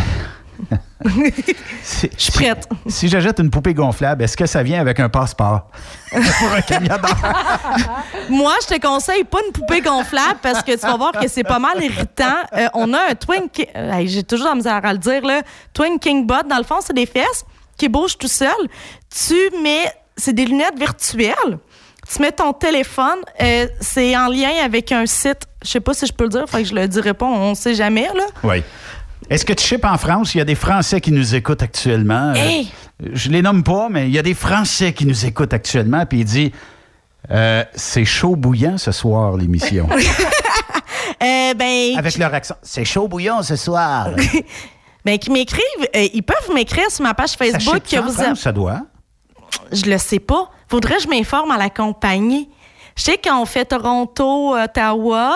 Je suis prête. Si j'achète une poupée gonflable, est-ce que ça vient avec un passeport? Pour un camionneur? Moi, je te conseille pas une poupée gonflable parce que tu vas voir que c'est pas mal irritant. Euh, on a un Twin... Ki- euh, J'ai toujours la misère à le dire, là. Twin King Bot, dans le fond, c'est des fesses qui bougent tout seul. Tu mets... C'est des lunettes virtuelles. Tu mets ton téléphone. euh, c'est en lien avec un site. Je sais pas si je peux le dire. Fait que je le dirai pas. On sait jamais, là. Oui. Est-ce que tu ships en France? Il y a des Français qui nous écoutent actuellement? Euh, Hey! je les nomme pas, mais il y a des Français qui nous écoutent actuellement. Puis il dit euh, C'est chaud bouillant ce soir, l'émission. Euh, ben, Avec leur accent. C'est chaud bouillant ce soir. ben, qui m'écrivent. euh, ils peuvent m'écrire sur ma page ça Facebook ship-tu que en vous France, ça doit? Je le sais pas. Faudrait que je m'informe à la compagnie. Je sais qu'on fait Toronto, Ottawa,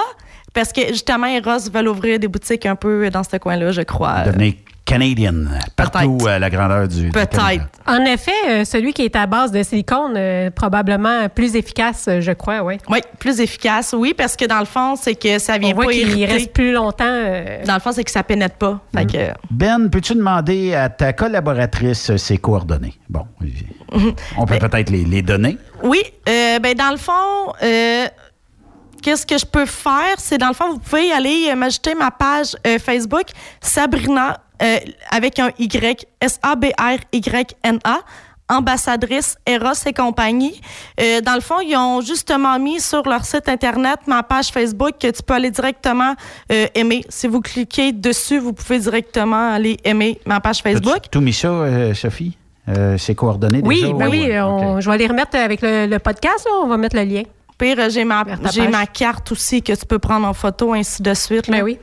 parce que justement, Eros veulent ouvrir des boutiques un peu dans ce coin-là, je crois. Devenez Canadian, partout à la grandeur du. Peut-être. En effet, euh, celui qui est à base de silicone, euh, probablement plus efficace, euh, je crois, oui. Oui, plus efficace, oui, parce que dans le fond, c'est que ça vient On voit pas qu'il irriter. reste plus longtemps. euh, Dans le fond, c'est que ça pénètre pas. Fait que- Ben, peux-tu demander à ta collaboratrice ses coordonnées? Bon, on peut peut-être les, les donner. Oui, euh, ben dans le fond, euh, qu'est-ce que je peux faire? C'est dans le fond, vous pouvez aller euh, m'ajouter ma page euh, Facebook, Sabrina, euh, avec un Y, S-A-B-R-Y-N-A, ambassadrice Eros et compagnie. Euh, dans le fond, ils ont justement mis sur leur site Internet ma page Facebook que tu peux aller directement euh, aimer. Si vous cliquez dessus, vous pouvez directement aller aimer ma page Facebook. Tout mis ça, euh, Sophie? Euh, ses coordonnées Oui, déjà? ben oui, on- je vais les remettre avec le, le podcast, là, on va mettre le lien. Pire, euh, j'ai ma, j'ai ma carte aussi que tu peux prendre en photo, ainsi de suite. là. Ben oui.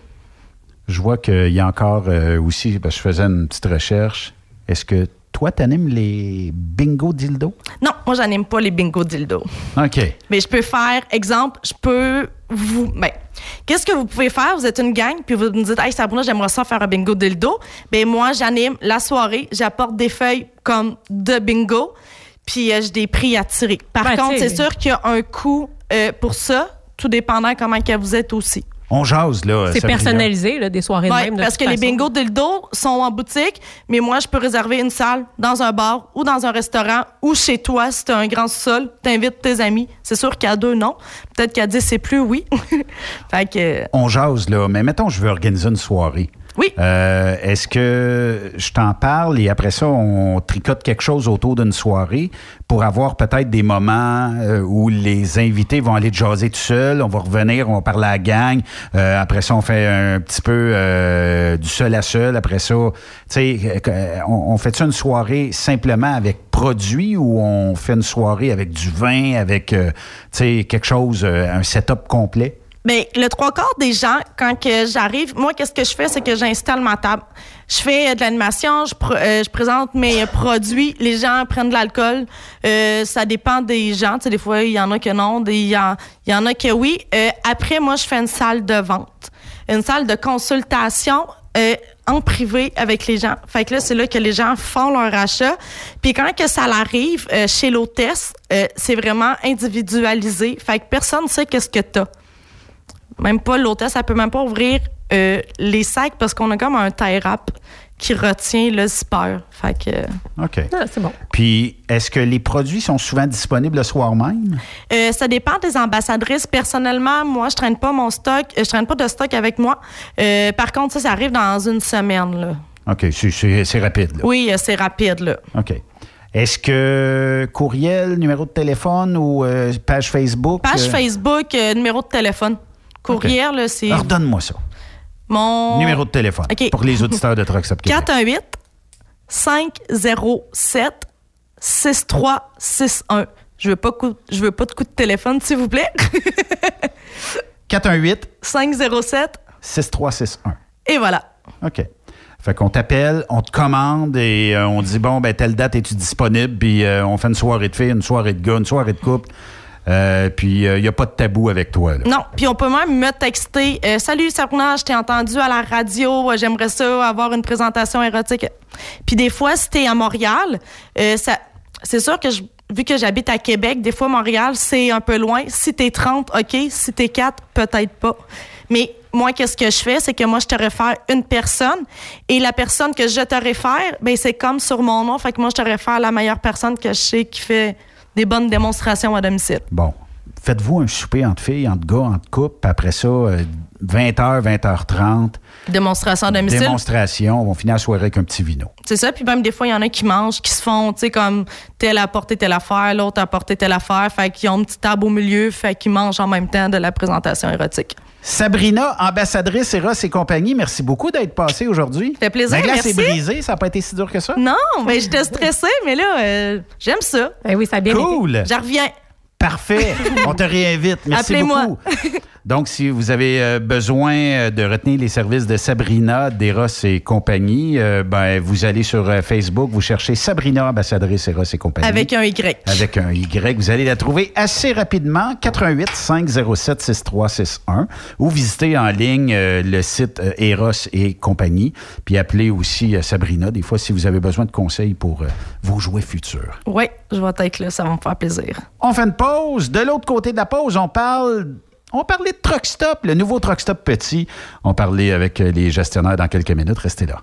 Je vois qu'il y a encore euh, aussi, que je faisais une petite recherche. Est-ce que toi, tu animes les bingo dildo? Non, moi, j'anime pas les bingo dildo. OK. Mais je peux faire, exemple, je peux vous. Ben, qu'est-ce que vous pouvez faire? Vous êtes une gang, puis vous me dites, Hey, Sabrina, j'aimerais ça faire un bingo dildo. Ben, moi, j'anime la soirée, j'apporte des feuilles comme de bingo, puis euh, j'ai des prix à tirer. Par Ben, contre, c'est sûr qu'il y a un coût euh, pour ça, tout dépendant comment que vous êtes aussi. On jase, là. C'est personnalisé, là, des soirées Ouais, de même. de parce que les bingos dildo sont en boutique, mais moi, je peux réserver une salle dans un bar ou dans un restaurant ou chez toi si tu as un grand sol. T'invites tes amis. C'est sûr qu'à deux, non. Peut-être qu'à dix, c'est plus, oui. fait que, On jase, là. Mais mettons, je veux organiser une soirée. Oui. Euh, Est-ce que je t'en parle et après ça, on tricote quelque chose autour d'une soirée pour avoir peut-être des moments euh, où les invités vont aller jaser tout seuls, on va revenir, on va parler à la gang. Euh, après ça, on fait un petit peu du seul à seul. Après ça, tu sais, on, on fait-tu une soirée simplement avec produits ou on fait une soirée avec du vin, avec, tu sais, quelque chose, un setup complet? Ben, le trois quarts des gens, quand que j'arrive, moi, qu'est-ce que je fais, c'est que j'installe ma table. Je fais euh, de l'animation, je, euh, je présente mes euh, produits, les gens prennent de l'alcool. Euh, ça dépend des gens. Tu sais, des fois, il y en a que non, il y, y en a que oui. Euh, après, moi, je fais une salle de vente, une salle de consultation. euh, en privé avec les gens. Fait que là, c'est là que les gens font leur achat. Puis quand que ça l'arrive euh, chez l'hôtesse, c'est vraiment individualisé. Fait que personne ne sait qu'est-ce que t'as même pas l'hôtesse, ça peut même pas ouvrir euh, les sacs parce qu'on a comme un tie wrap qui retient le zipper. Fait que OK. Ah, c'est bon. Puis, est-ce que les produits sont souvent disponibles le soir même? euh, ça dépend des ambassadrices. Personnellement, moi, je traîne pas mon stock, euh, je traîne pas de stock avec moi. Euh, par contre, ça, ça arrive dans une semaine. Là. OK, c'est- rapide. Là. Oui, euh, c'est rapide. Là. OK. Est-ce que courriel, numéro de téléphone ou euh, page Facebook? Page euh, Facebook, euh, numéro de téléphone. Courrier, là, c'est Ordonne-moi ça. mon Numéro de téléphone pour les auditeurs de Truck Stop Québec. 418 507 6361. Je veux pas coup- je veux pas de coup de téléphone, s'il vous plaît. 418 507 6361. et voilà. OK. Fait qu'on t'appelle, on te commande et euh, on dit bon, ben telle date es-tu disponible? Puis euh, on fait une soirée de filles, une soirée de gars, une soirée de couple. Euh, puis il n'y a pas de tabou avec toi. Non, puis on peut même me texter euh, Salut Sabrina, je t'ai entendu à la radio, euh, j'aimerais ça avoir une présentation érotique. Puis des fois, si t'es à Montréal, euh, c'est sûr que je- vu que j'habite à Québec, des fois Montréal, c'est un peu loin. Si t'es 30, OK. Si t'es 4, peut-être pas. Mais moi, qu'est-ce que je fais? C'est que moi, je te réfère une personne et la personne que je te réfère, ben, c'est comme sur mon nom. Fait que moi, je te réfère la meilleure personne que je sais qui fait des bonnes démonstrations à domicile. Bon. Faites-vous un souper entre filles, entre gars, entre couples, après ça, euh, 20h, 20h30. Démonstration à domicile. Démonstration. On va finir la soirée avec un petit vino. C'est ça. Puis même des fois, il y en a qui mangent, qui se font, tu sais, comme tel a apporté telle affaire, l'autre a apporté telle affaire. Fait qu'ils ont une petite table au milieu, fait qu'ils mangent en même temps de la présentation érotique. Sabrina, ambassadrice Eros et compagnie, merci beaucoup d'être passée aujourd'hui. Ça fait plaisir, La glace merci. est brisée, ça n'a pas été si dur que ça? Non, ben j'étais stressée, mais là, euh, j'aime ça. Ben oui, ça a bien Cool. Je reviens. Parfait. On te réinvite. Merci Appelez-moi. beaucoup. Donc, si vous avez euh, besoin euh, de retenir les services de Sabrina, d'Eros et compagnie, euh, ben, vous allez sur euh, Facebook, vous cherchez Sabrina, ambassadrice Eros et compagnie. Avec un Y. Avec un Y. Vous allez la trouver assez rapidement, 88 507 6361 ou visitez en ligne euh, le site Eros et compagnie, puis appelez aussi euh, Sabrina, des fois, si vous avez besoin de conseils pour vos jouets futurs. Oui, je vais être là, ça va me faire plaisir. On fait une pause. De l'autre côté de la pause, on parle. On parlait de Truck Stop, le nouveau Truck Stop petit. On parlait avec euh, les gestionnaires dans quelques minutes. Restez là.